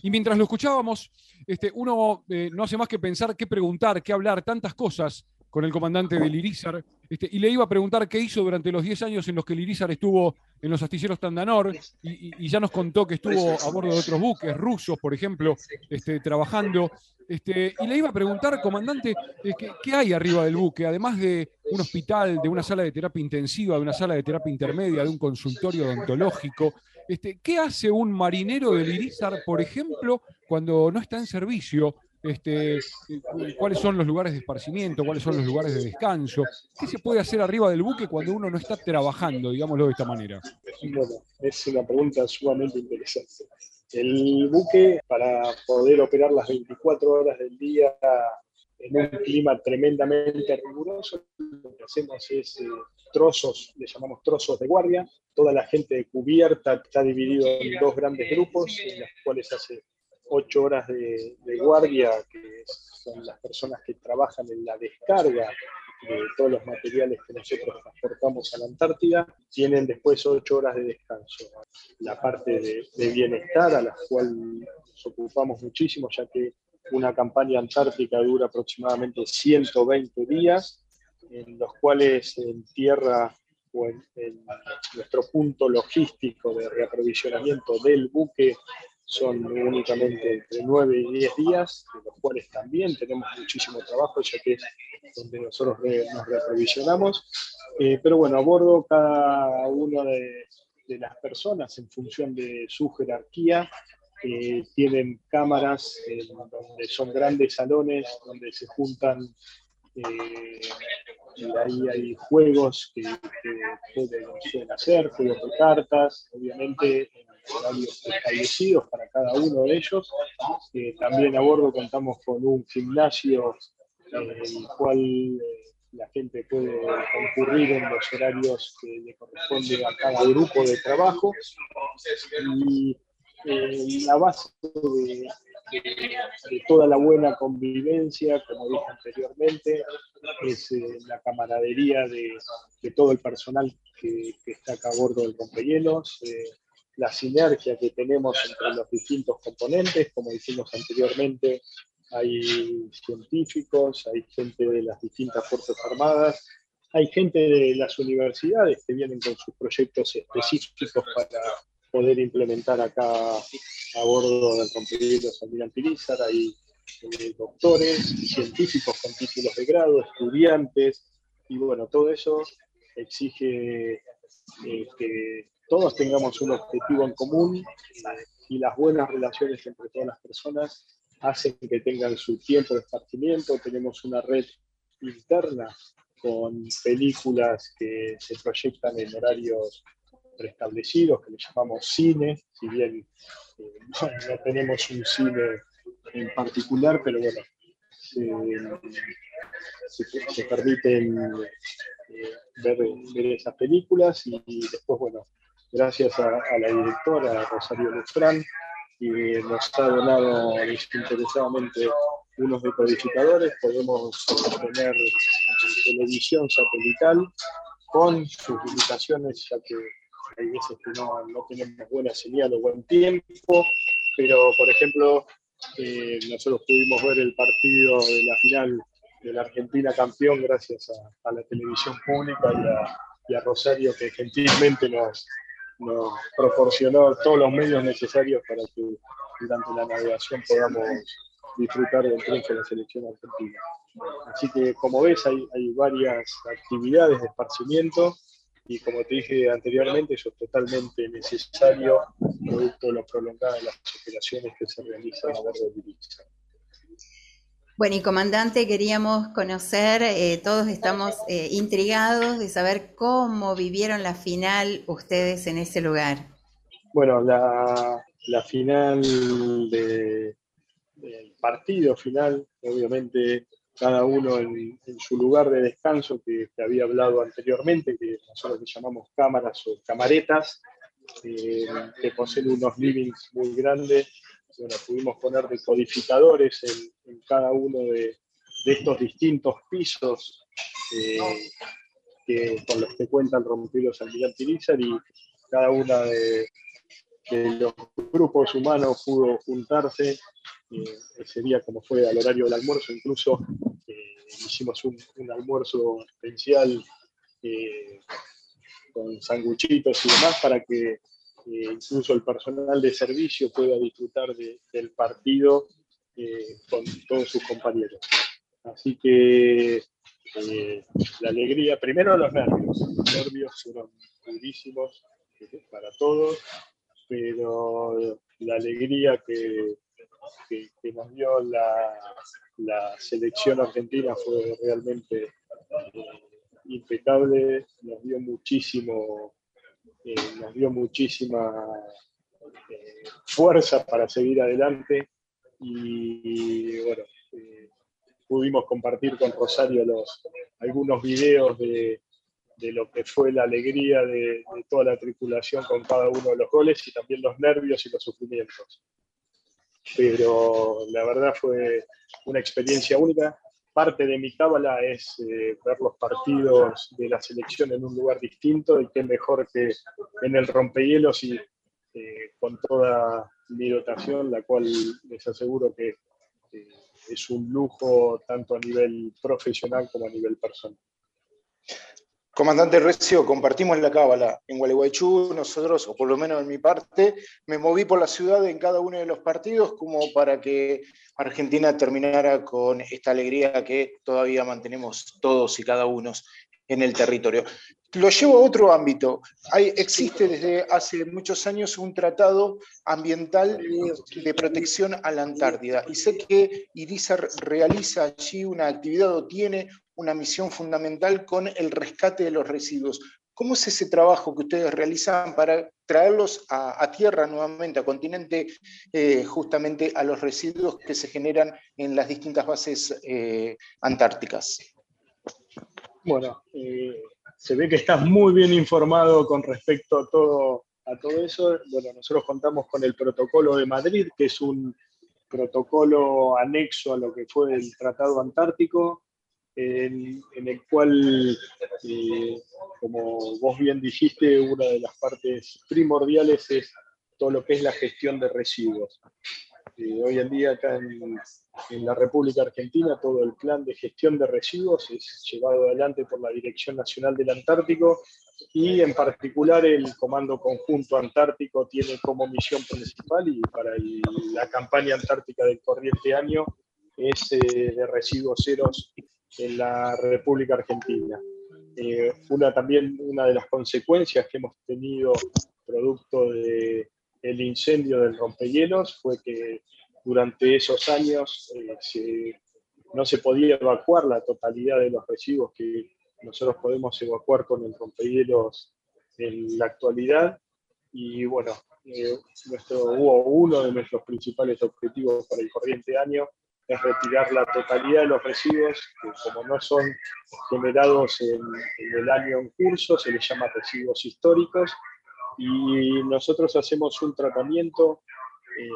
Y mientras lo escuchábamos, este, uno eh, no hace más que pensar qué preguntar, qué hablar, tantas cosas con el comandante del Irizar, este, y le iba a preguntar qué hizo durante los 10 años en los que el Irizar estuvo en los astilleros Tandanor, y, ya nos contó que estuvo a bordo de otros buques rusos, por ejemplo, este, trabajando. Este, y le iba a preguntar, comandante, eh, ¿qué, hay arriba del buque? Además de un hospital, de una sala de terapia intensiva, de una sala de terapia intermedia, de un consultorio odontológico, este, ¿qué hace un marinero del Irizar, por ejemplo, cuando no está en servicio? Este, cuáles son los lugares de esparcimiento, cuáles son los lugares de descanso, qué se puede hacer arriba del buque cuando uno no está trabajando, digámoslo de esta manera. Bueno, es una pregunta sumamente interesante. El buque, para poder operar las 24 horas del día en un clima tremendamente riguroso, lo que hacemos es eh, trozos, le llamamos trozos de guardia. Toda la gente cubierta está dividido en dos grandes grupos, en los cuales hace ocho horas de, guardia, que son las personas que trabajan en la descarga de todos los materiales que nosotros transportamos a la Antártida, tienen después ocho horas de descanso. La parte de, bienestar, a la cual nos ocupamos muchísimo, ya que una campaña antártica dura aproximadamente 120 días, en los cuales en tierra o en, en nuestro punto logístico de reaprovisionamiento del buque son únicamente entre 9 y 10 días, de los cuales también tenemos muchísimo trabajo, ya que es donde nosotros nos reaprovisionamos. Eh, pero bueno, a bordo cada una de, las personas en función de su jerarquía eh, tienen cámaras donde son grandes salones donde se juntan eh, y ahí hay juegos que, pueden, hacer, juegos de cartas, obviamente en horarios establecidos para cada uno de ellos. también a bordo contamos con un gimnasio en el cual la gente puede concurrir en los horarios que le corresponde a cada grupo de trabajo. Y eh, la base de, toda la buena convivencia, como dije anteriormente, es eh, la camaradería de, todo el personal que, está acá a bordo del rompehielos, eh, la sinergia que tenemos entre los distintos componentes, como dijimos anteriormente, hay científicos, hay gente de las distintas Fuerzas Armadas, hay gente de las universidades que vienen con sus proyectos específicos para poder implementar acá a bordo del rompehielos Almirante Irizar, hay eh, doctores, científicos con títulos de grado, estudiantes, y bueno, todo eso exige eh, que todos tengamos un objetivo en común y las buenas relaciones entre todas las personas hacen que tengan su tiempo de esparcimiento. Tenemos una red interna con películas que se proyectan en horarios preestablecidos, que le llamamos cine, si bien eh, no, tenemos un cine en particular, pero bueno, se, permiten eh, ver, esas películas y, después, bueno, gracias a, a la directora Rosario Lufrán, y nos ha donado desinteresadamente unos decodificadores, podemos tener televisión satelital con sus limitaciones, ya que hay veces que no, no tenemos buena señal o buen tiempo, pero por ejemplo, eh, nosotros pudimos ver el partido de la final de la Argentina campeón gracias a, la televisión pública y a, y a Rosario que gentilmente nos, nos proporcionó todos los medios necesarios para que durante la navegación podamos disfrutar del triunfo de la selección argentina. Así que como ves hay, hay varias actividades de esparcimiento y como te dije anteriormente, eso es totalmente necesario producto de lo prolongado de las operaciones que se realizan a bordo de Ibiza. Bueno, y comandante, queríamos conocer, eh, todos estamos eh, intrigados de saber cómo vivieron la final ustedes en ese lugar. Bueno, la, final del partido final, obviamente cada uno en, su lugar de descanso que, que, había hablado anteriormente, que nosotros le llamamos cámaras o camaretas, eh, que poseen unos livings muy grandes. Bueno, pudimos poner decodificadores en, cada uno de, estos distintos pisos eh, que, con los que cuentan Rompilos Almirante Irizar y cada uno de, los grupos humanos pudo juntarse eh, ese día como fue al horario del almuerzo, incluso eh, hicimos un, almuerzo especial con sanguchitos y demás para que incluso el personal de servicio pueda disfrutar del partido eh, con todos sus compañeros. Así que eh, la alegría, primero los nervios, los nervios fueron durísimos eh, para todos, pero la alegría que, que, nos dio la, selección argentina fue realmente impecable, nos dio muchísimo nos dio muchísima eh, fuerza para seguir adelante y bueno, eh, pudimos compartir con Rosario algunos videos de, lo que fue la alegría de, toda la tripulación con cada uno de los goles y también los nervios y los sufrimientos. Pero la verdad fue una experiencia única parte de mi cábala es eh, ver los partidos de la selección en un lugar distinto y qué mejor que en el rompehielos y eh, con toda mi dotación, la cual les aseguro que es un lujo tanto a nivel profesional como a nivel personal. Comandante Recio, compartimos la cábala. En Gualeguaychú, nosotros, o por lo menos en mi parte, me moví por la ciudad en cada uno de los partidos como para que Argentina terminara con esta alegría que todavía mantenemos todos y cada uno en el territorio. Lo llevo a otro ámbito. Hay, existe desde hace muchos años un tratado ambiental de protección a la Antártida y sé que IRISA realiza allí una actividad o tiene una misión fundamental con el rescate de los residuos. ¿Cómo es ese trabajo que ustedes realizan para traerlos a, tierra nuevamente, a continente, eh, justamente a los residuos que se generan en las distintas bases eh, antárticas? Bueno, eh, se ve que estás muy bien informado con respecto a todo, a todo eso. Bueno, nosotros contamos con el protocolo de Madrid, que es un protocolo anexo a lo que fue el Tratado Antártico, en, el cual, eh, como vos bien dijiste, una de las partes primordiales es todo lo que es la gestión de residuos. Eh, hoy en día acá en, en, la República Argentina todo el plan de gestión de residuos es llevado adelante por la Dirección Nacional del Antártico y en particular el Comando Conjunto Antártico tiene como misión principal y para la campaña antártica del corriente año es eh, de residuos ceros en la República Argentina. Eh, una, también una de las consecuencias que hemos tenido producto del el incendio del rompehielos fue que durante esos años eh, no se podía evacuar la totalidad de los residuos que nosotros podemos evacuar con el rompehielos en la actualidad. Y bueno, eh, nuestro, uno de nuestros principales objetivos para el corriente año es retirar la totalidad de los residuos, que como no son generados en, el año en curso, se les llama residuos históricos, y nosotros hacemos un tratamiento eh,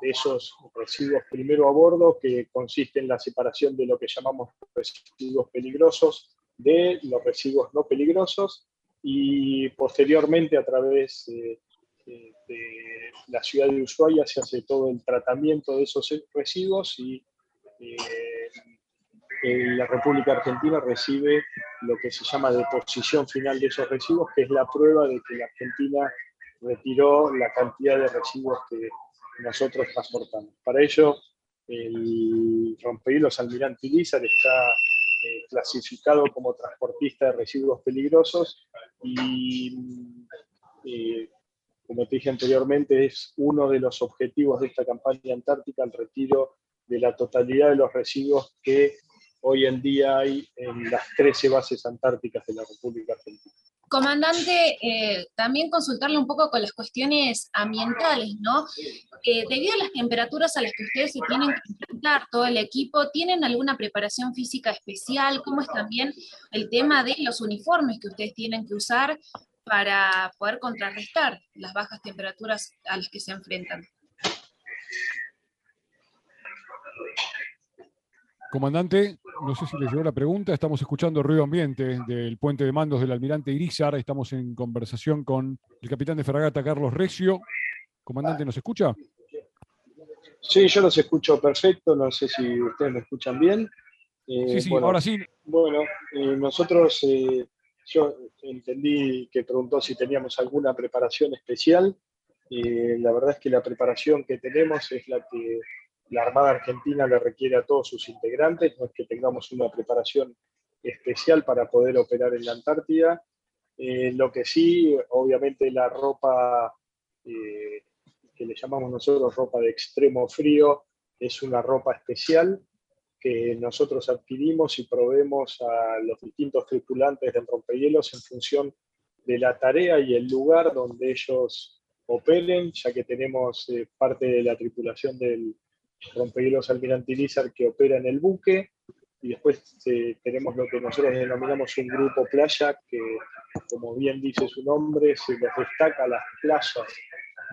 de esos residuos primero a bordo, que consiste en la separación de lo que llamamos residuos peligrosos de los residuos no peligrosos, y posteriormente a través de de la ciudad de Ushuaia se hace todo el tratamiento de esos residuos y eh, la República Argentina recibe lo que se llama deposición final de esos residuos, que es la prueba de que la Argentina retiró la cantidad de residuos que nosotros transportamos. Para ello, el rompehielos Almirante Lizar está eh, clasificado como transportista de residuos peligrosos y eh, como te dije anteriormente, es uno de los objetivos de esta campaña antártica el retiro de la totalidad de los residuos que hoy en día hay en las 13 bases antárticas de la República Argentina. Comandante, eh, también consultarle un poco con las cuestiones ambientales, ¿no? Eh, debido a las temperaturas a las que ustedes se tienen que enfrentar, todo el equipo, ¿tienen alguna preparación física especial? ¿Cómo es también el tema de los uniformes que ustedes tienen que usar para poder contrarrestar las bajas temperaturas a las que se enfrentan. Comandante, no sé si le llegó la pregunta, estamos escuchando ruido ambiente del puente de mandos del almirante Irizar, estamos en conversación con el capitán de fragata Carlos Recio. Comandante, ¿nos escucha? Sí, yo los escucho perfecto, no sé si ustedes me escuchan bien. Eh, sí, sí, ahora sí. Bueno, eh, nosotros eh, yo entendí que preguntó si teníamos alguna preparación especial. la verdad es que la preparación que tenemos es la que la Armada Argentina le requiere a todos sus integrantes. No es que tengamos una preparación especial para poder operar en la Antártida. Eh, lo que sí, obviamente la ropa eh, que le llamamos nosotros ropa de extremo frío es una ropa especial que nosotros adquirimos y proveemos a los distintos tripulantes del rompehielos en función de la tarea y el lugar donde ellos operen, ya que tenemos eh, parte de la tripulación del rompehielos Almirante que opera en el buque, y después eh, tenemos lo que nosotros denominamos un grupo playa, que como bien dice su nombre, se les destaca las playas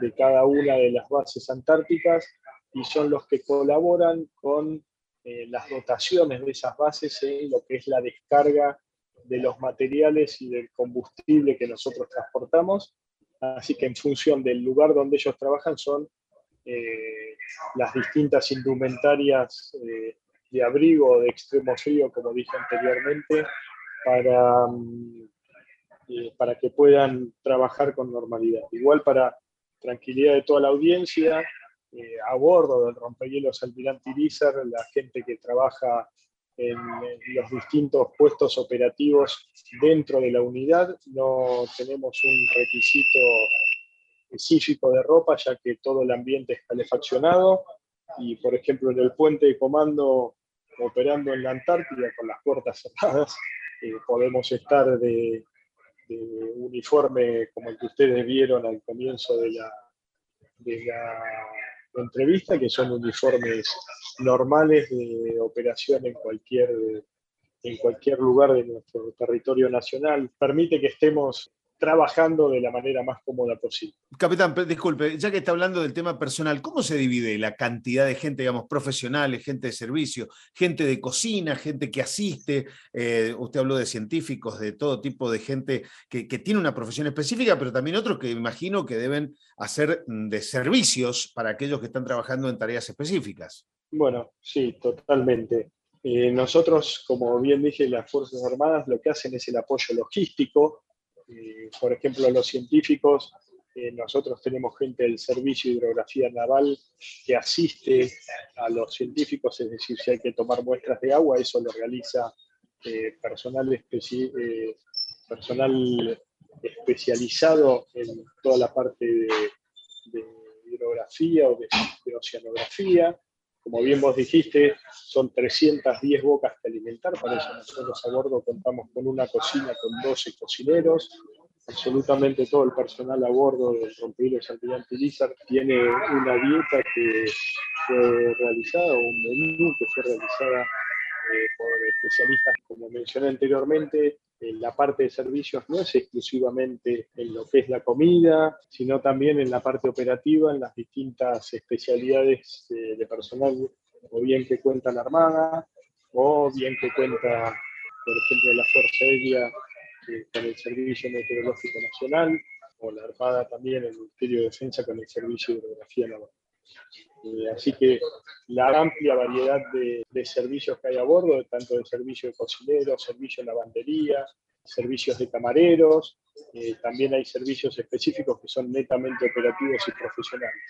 de cada una de las bases antárticas y son los que colaboran con eh, las dotaciones de esas bases en lo que es la descarga de los materiales y del combustible que nosotros transportamos. Así que en función del lugar donde ellos trabajan son eh, las distintas indumentarias eh, de abrigo de extremo frío, como dije anteriormente, para, mm, para que puedan trabajar con normalidad. Igual para tranquilidad de toda la audiencia, eh, a bordo del rompehielos Almirante Irizar, la gente que trabaja en los distintos puestos operativos dentro de la unidad. No tenemos un requisito específico de ropa, ya que todo el ambiente es calefaccionado. Y, por ejemplo, en el puente de comando operando en la Antártida con las puertas cerradas, eh, podemos estar de, uniforme como el que ustedes vieron al comienzo de la, de la entrevista, que son uniformes normales de operación en cualquier, en cualquier lugar de nuestro territorio nacional. Permite que estemos trabajando de la manera más cómoda posible. Capitán, disculpe, ya que está hablando del tema personal, ¿cómo se divide la cantidad de gente, digamos, profesionales, gente de servicio, gente de cocina, gente que asiste? Eh, usted habló de científicos, de todo tipo de gente que, que, tiene una profesión específica, pero también otros que imagino que deben hacer mm, de servicios para aquellos que están trabajando en tareas específicas. Bueno, sí, totalmente. Eh, nosotros, como bien dije, las Fuerzas Armadas lo que hacen es el apoyo logístico. Eh, por ejemplo, los científicos, eh, nosotros tenemos gente del Servicio de Hidrografía Naval que asiste a los científicos, es decir, si hay que tomar muestras de agua, eso lo realiza personal, personal especializado en toda la parte de, hidrografía o de oceanografía. Como bien vos dijiste, son 310 bocas que alimentar, para eso nosotros a bordo contamos con una cocina con 12 cocineros, absolutamente todo el personal a bordo del rompehielos almirante Lizard tiene una dieta que fue realizada, un menú que fue realizada eh, por especialistas, como mencioné anteriormente, en la parte de servicios no es exclusivamente en lo que es la comida, sino también en la parte operativa, en las distintas especialidades de, personal, o bien que cuenta la Armada, o bien que cuenta, por ejemplo, la Fuerza Aérea con el Servicio Meteorológico Nacional, o la Armada también, el Ministerio de Defensa con el Servicio de Hidrografía Naval. Eh, así que la amplia variedad de, servicios que hay a bordo, tanto de servicio de cocineros, servicio de lavandería, servicios de camareros, eh, también hay servicios específicos que son netamente operativos y profesionales.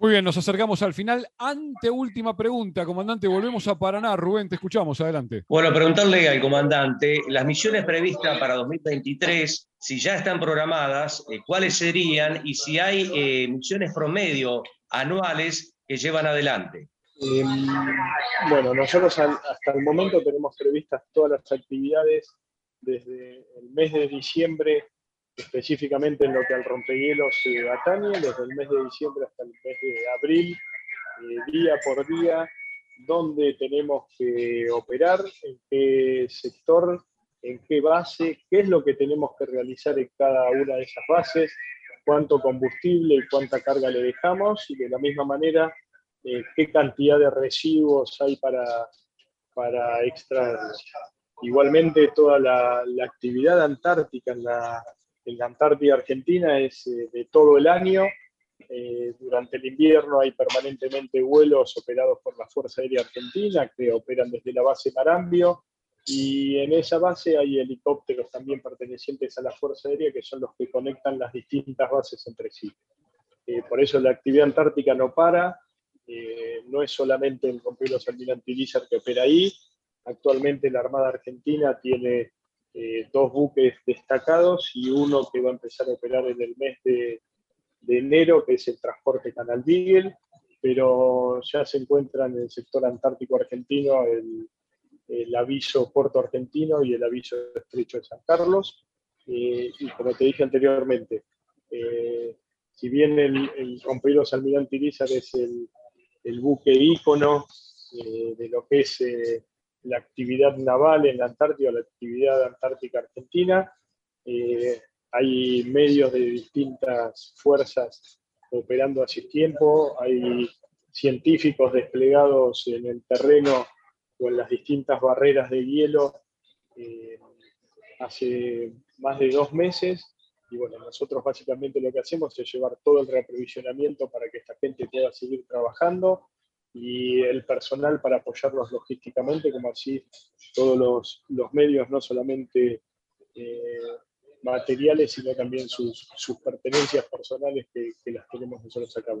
Muy bien, nos acercamos al final. Ante última pregunta, comandante, volvemos a Paraná. Rubén, te escuchamos, adelante. Bueno, preguntarle al comandante, las misiones previstas para 2023, si ya están programadas, eh, cuáles serían y si hay misiones promedio anuales que llevan adelante? Em, bueno, nosotros hasta el momento tenemos previstas todas las actividades desde el mes de diciembre, específicamente en lo que al rompehielos se atañe, desde el mes de diciembre hasta el mes de abril, eh, día por día, dónde tenemos que operar, en qué sector, en qué base, qué es lo que tenemos que realizar en cada una de esas bases, cuánto combustible y cuánta carga le dejamos y de la misma manera eh, qué cantidad de residuos hay para, para extraer. Igualmente toda la, actividad antártica en la, en la, Antártida Argentina es eh, de todo el año. Eh, durante el invierno hay permanentemente vuelos operados por la Fuerza Aérea Argentina que operan desde la base Marambio y en esa base hay helicópteros también pertenecientes a la Fuerza Aérea que son los que conectan las distintas bases entre sí. Eh, por eso la actividad antártica no para, eh, no es solamente el rompehielos almirante Lizard que opera ahí, actualmente la Armada Argentina tiene eh, dos buques destacados y uno que va a empezar a operar en el mes de, de enero, que es el transporte Canal Beagle, pero ya se encuentra en el sector antártico argentino el el aviso Puerto Argentino y el aviso Estrecho de San Carlos. Eh, y como te dije anteriormente, eh, si bien el, el Almirante es el, el, buque ícono eh, de lo que es la actividad naval en la Antártida, la actividad antártica argentina, hay medios de distintas fuerzas operando hace tiempo, hay científicos desplegados en el terreno en las distintas barreras de hielo eh, hace más de dos meses. Y bueno, nosotros básicamente lo que hacemos es llevar todo el reaprovisionamiento para que esta gente pueda seguir trabajando y el personal para apoyarlos logísticamente, como así todos los, los medios, no solamente eh, materiales, sino también sus, sus pertenencias personales que, que, las tenemos nosotros acá.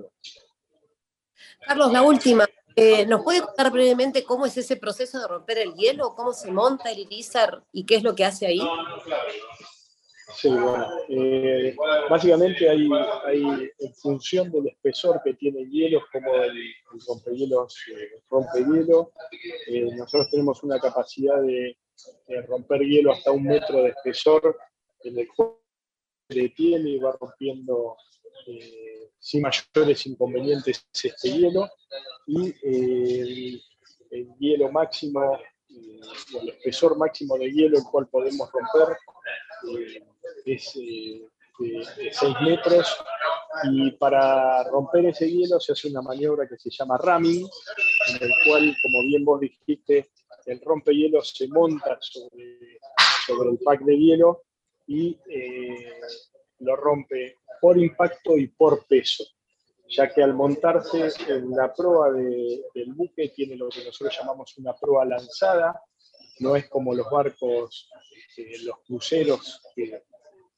Carlos, la última. Eh, ¿Nos puede contar brevemente cómo es ese proceso de romper el hielo? ¿Cómo se monta el irizar y qué es lo que hace ahí? Sí, bueno. Eh, básicamente hay, hay, en función del espesor que tiene el hielo, como el, el rompehielos eh, rompe hielo, eh, nosotros tenemos una capacidad de, de, romper hielo hasta un metro de espesor, en el cual se detiene y va rompiendo eh, sin mayores inconvenientes este hielo, y el, el hielo máximo el espesor máximo de hielo el cual podemos romper eh, es eh, de 6 metros. Y para romper ese hielo se hace una maniobra que se llama ramming, en el cual, como bien vos dijiste, el rompehielo se monta sobre, sobre el pack de hielo y eh, lo rompe por impacto y por peso ya que al montarse en la proa de, del buque tiene lo que nosotros llamamos una proa lanzada, no es como los barcos, eh, los cruceros, que,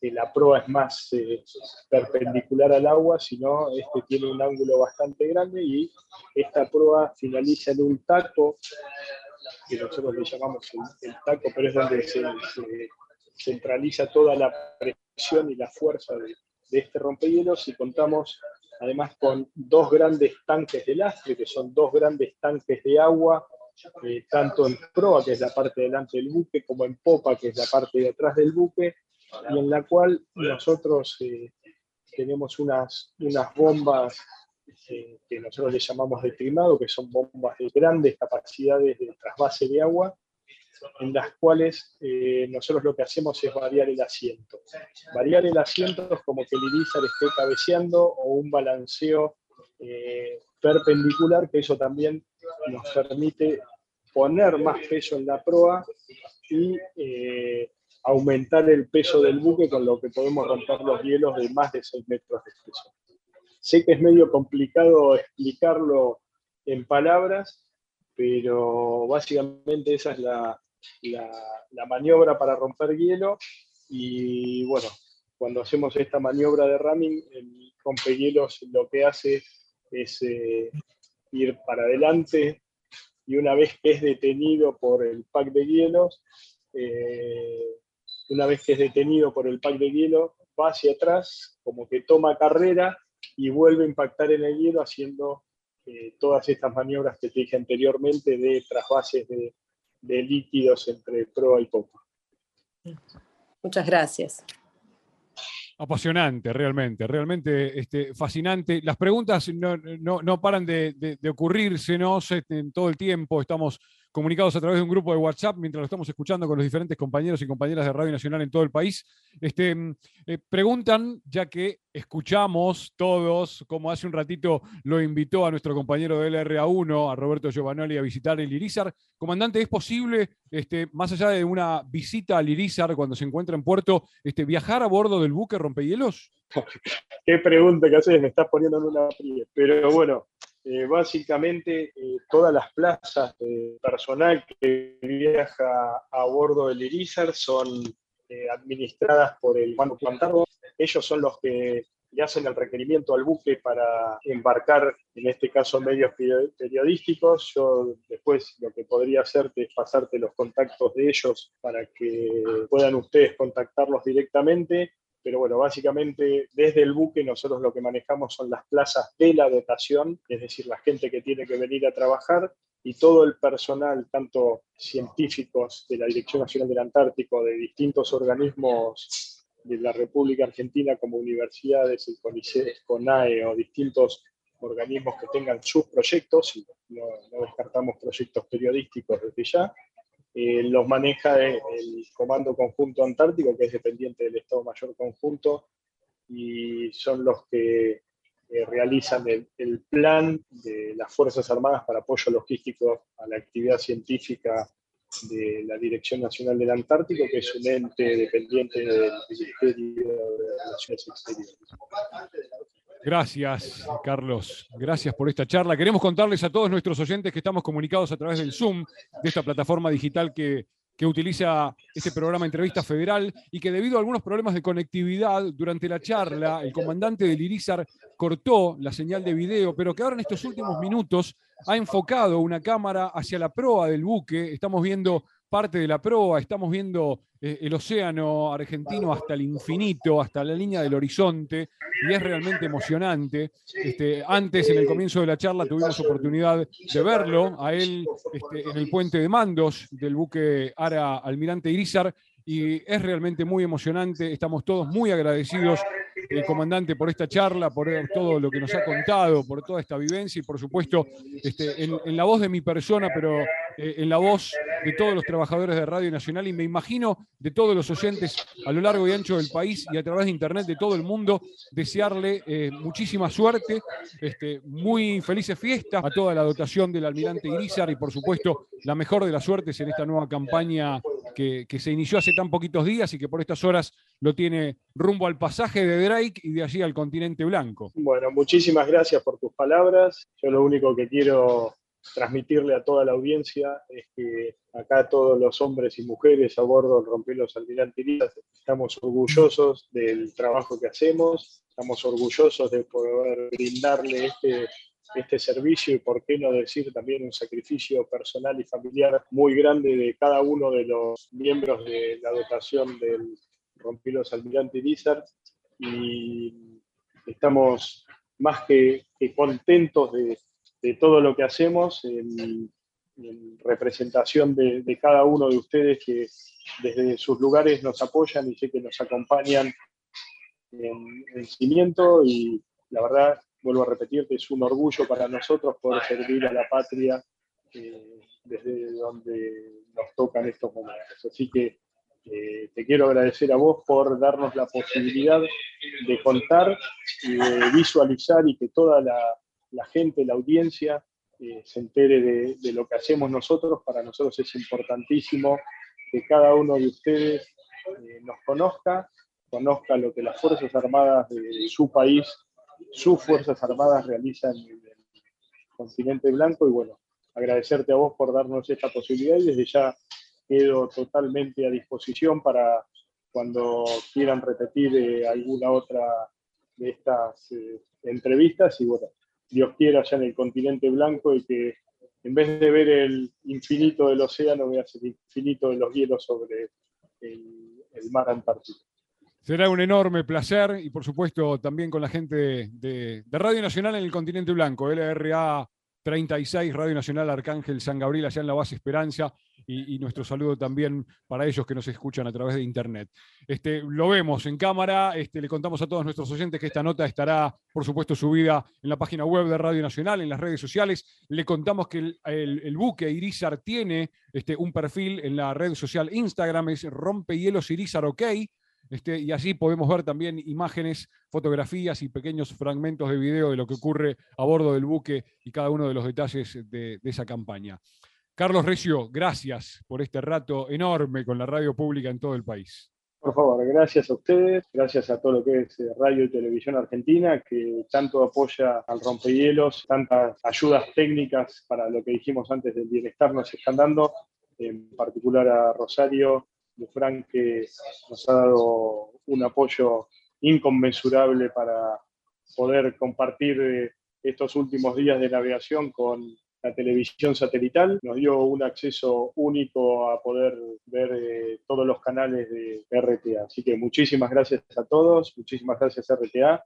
que, la proa es más eh, perpendicular al agua, sino este tiene un ángulo bastante grande y esta proa finaliza en un taco, que nosotros le llamamos el, el taco, pero es donde se, se, centraliza toda la presión y la fuerza de, de este rompehielos y contamos además con dos grandes tanques de lastre, que son dos grandes tanques de agua, eh, tanto en proa, que es la parte delante del buque, como en popa, que es la parte de atrás del buque, y en la cual nosotros eh, tenemos unas, unas bombas eh, que nosotros le llamamos de trimado, que son bombas de grandes capacidades de trasvase de agua, en las cuales eh, nosotros lo que hacemos es variar el asiento. Variar el asiento es como que el irizar esté cabeceando o un balanceo eh, perpendicular, que eso también nos permite poner más peso en la proa y eh, aumentar el peso del buque, con lo que podemos romper los hielos de más de 6 metros de espesor. Sé que es medio complicado explicarlo en palabras, pero básicamente esa es la, la, maniobra para romper hielo. Y bueno, cuando hacemos esta maniobra de ramming, el rompehielos lo que hace es eh, ir para adelante y una vez que es detenido por el pack de hielos, eh, una vez que es detenido por el pack de hielo, va hacia atrás, como que toma carrera y vuelve a impactar en el hielo haciendo eh, todas estas maniobras que te dije anteriormente de trasvases de, de líquidos entre proa y popa. Muchas gracias. Apasionante, realmente, realmente este, fascinante. Las preguntas no, no, no paran de, de, de ocurrírsenos este, en todo el tiempo. Estamos comunicados a través de un grupo de WhatsApp mientras lo estamos escuchando con los diferentes compañeros y compañeras de Radio Nacional en todo el país. Este, eh, preguntan, ya que escuchamos todos, como hace un ratito lo invitó a nuestro compañero del LRA1, a Roberto Giovanoli, a visitar el Irizar. Comandante, ¿es posible, este, más allá de una visita al Irizar cuando se encuentra en puerto, este, viajar a bordo del buque rompehielos? [LAUGHS] Qué pregunta que haces, me estás poniendo en una Pero bueno, eh, básicamente eh, todas las plazas de personal que viaja a bordo del Irizar son eh, administradas por el Banco Plantardo. Ellos son los que le hacen el requerimiento al buque para embarcar, en este caso, medios periodísticos. Yo después lo que podría hacerte es pasarte los contactos de ellos para que puedan ustedes contactarlos directamente pero bueno, básicamente desde el buque nosotros lo que manejamos son las plazas de la dotación, es decir, la gente que tiene que venir a trabajar y todo el personal, tanto científicos de la Dirección Nacional del Antártico, de distintos organismos de la República Argentina como universidades, el CONICET, CONAE o distintos organismos que tengan sus proyectos, y no, no descartamos proyectos periodísticos desde ya, eh, los maneja el Comando Conjunto Antártico, que es dependiente del Estado Mayor Conjunto, y son los que eh, realizan el, el, plan de las Fuerzas Armadas para apoyo logístico a la actividad científica de la Dirección Nacional del Antártico, que es un ente dependiente del Ministerio de Relaciones Exteriores. Gracias, Carlos. Gracias por esta charla. Queremos contarles a todos nuestros oyentes que estamos comunicados a través del Zoom, de esta plataforma digital que, que utiliza este programa Entrevista Federal y que debido a algunos problemas de conectividad durante la charla, el comandante del Irizar cortó la señal de video, pero que ahora en estos últimos minutos ha enfocado una cámara hacia la proa del buque. Estamos viendo parte de la proa, estamos viendo eh, el océano argentino hasta el infinito, hasta la línea del horizonte, y es realmente emocionante. Este, antes, en el comienzo de la charla, tuvimos oportunidad de verlo, a él este, en el puente de mandos del buque Ara Almirante Irizar, y es realmente muy emocionante. Estamos todos muy agradecidos el comandante por esta charla, por todo lo que nos ha contado, por toda esta vivencia y por supuesto este, en, la voz de mi persona, pero eh, en la voz de todos los trabajadores de Radio Nacional y me imagino de todos los oyentes a lo largo y ancho del país y a través de internet de todo el mundo, desearle eh, muchísima suerte, este, muy felices fiestas a toda la dotación del almirante Irizar y por supuesto la mejor de las suertes en esta nueva campaña que, que se inició hace tan poquitos días y que por estas horas lo tiene rumbo al pasaje de Drake y de allí al continente blanco. Bueno, muchísimas gracias por tus palabras. Yo lo único que quiero transmitirle a toda la audiencia es que acá todos los hombres y mujeres a bordo del Rompelos Almirante estamos orgullosos del trabajo que hacemos, estamos orgullosos de poder brindarle este, este servicio y, por qué no decir, también un sacrificio personal y familiar muy grande de cada uno de los miembros de la dotación del Rompelos Almirante Irizar y estamos más que, contentos de, todo lo que hacemos en, representación de, cada uno de ustedes que desde sus lugares nos apoyan y sé que nos acompañan en cimiento y la verdad, vuelvo a repetirte, es un orgullo para nosotros poder servir a la patria eh, desde donde nos tocan estos momentos. Así que eh, te quiero agradecer a vos por darnos la posibilidad de contar y de visualizar y que toda la, gente, la audiencia, eh, se entere de, lo que hacemos nosotros. Para nosotros es importantísimo que cada uno de ustedes eh, nos conozca, conozca lo que las Fuerzas Armadas de su país, sus Fuerzas Armadas realizan en el continente blanco. Y bueno, agradecerte a vos por darnos esta posibilidad. Y desde ya quedo totalmente a disposición para cuando quieran repetir eh, alguna otra de estas entrevistas. Y bueno, Dios quiera ya en el continente blanco y que en vez de ver el infinito del océano veas el infinito de los hielos sobre el, mar Antártico. Será un enorme placer y por supuesto también con la gente de, de Radio Nacional en el continente blanco, LRA 36, Radio Nacional Arcángel San Gabriel, allá en la base Esperanza, y, nuestro saludo también para ellos que nos escuchan a través de Internet. Este, lo vemos en cámara, este, le contamos a todos nuestros oyentes que esta nota estará, por supuesto, subida en la página web de Radio Nacional, en las redes sociales. Le contamos que el, buque Irizar tiene este, un perfil en la red social Instagram, es rompehielos Irizar. Este, y así podemos ver también imágenes, fotografías y pequeños fragmentos de video de lo que ocurre a bordo del buque y cada uno de los detalles de, esa campaña. Carlos Recio, gracias por este rato enorme con la radio pública en todo el país. Por favor, gracias a ustedes, gracias a todo lo que es eh, Radio y Televisión Argentina, que tanto apoya al rompehielos, tantas ayudas técnicas para lo que dijimos antes del bienestar nos están dando, en particular a Rosario Frank que nos ha dado un apoyo inconmensurable para poder compartir eh, estos últimos días de navegación con la televisión satelital. Nos dio un acceso único a poder ver eh, todos los canales de RTA. Así que muchísimas gracias a todos, muchísimas gracias RTA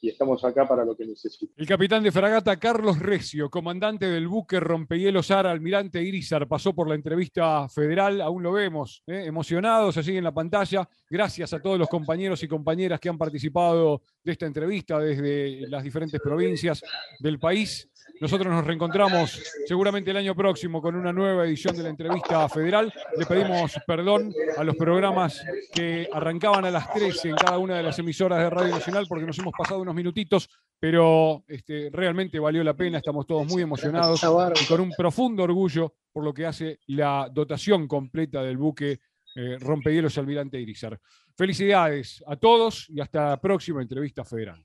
y estamos acá para lo que necesite. El capitán de fragata Carlos Recio, comandante del buque Rompehielos Ara, almirante Irizar, pasó por la entrevista federal, aún lo vemos, ¿eh? emocionados allí en la pantalla. Gracias a todos los compañeros y compañeras que han participado de esta entrevista desde las diferentes provincias del país. Nosotros nos reencontramos seguramente el año próximo con una nueva edición de la entrevista federal. Le pedimos perdón a los programas que arrancaban a las 13 en cada una de las emisoras de Radio Nacional porque nos hemos pasado unos minutitos, pero este, realmente valió la pena. Estamos todos muy emocionados y con un profundo orgullo por lo que hace la dotación completa del buque eh, Rompehielos Almirante Irizar. Felicidades a todos y hasta la próxima entrevista federal.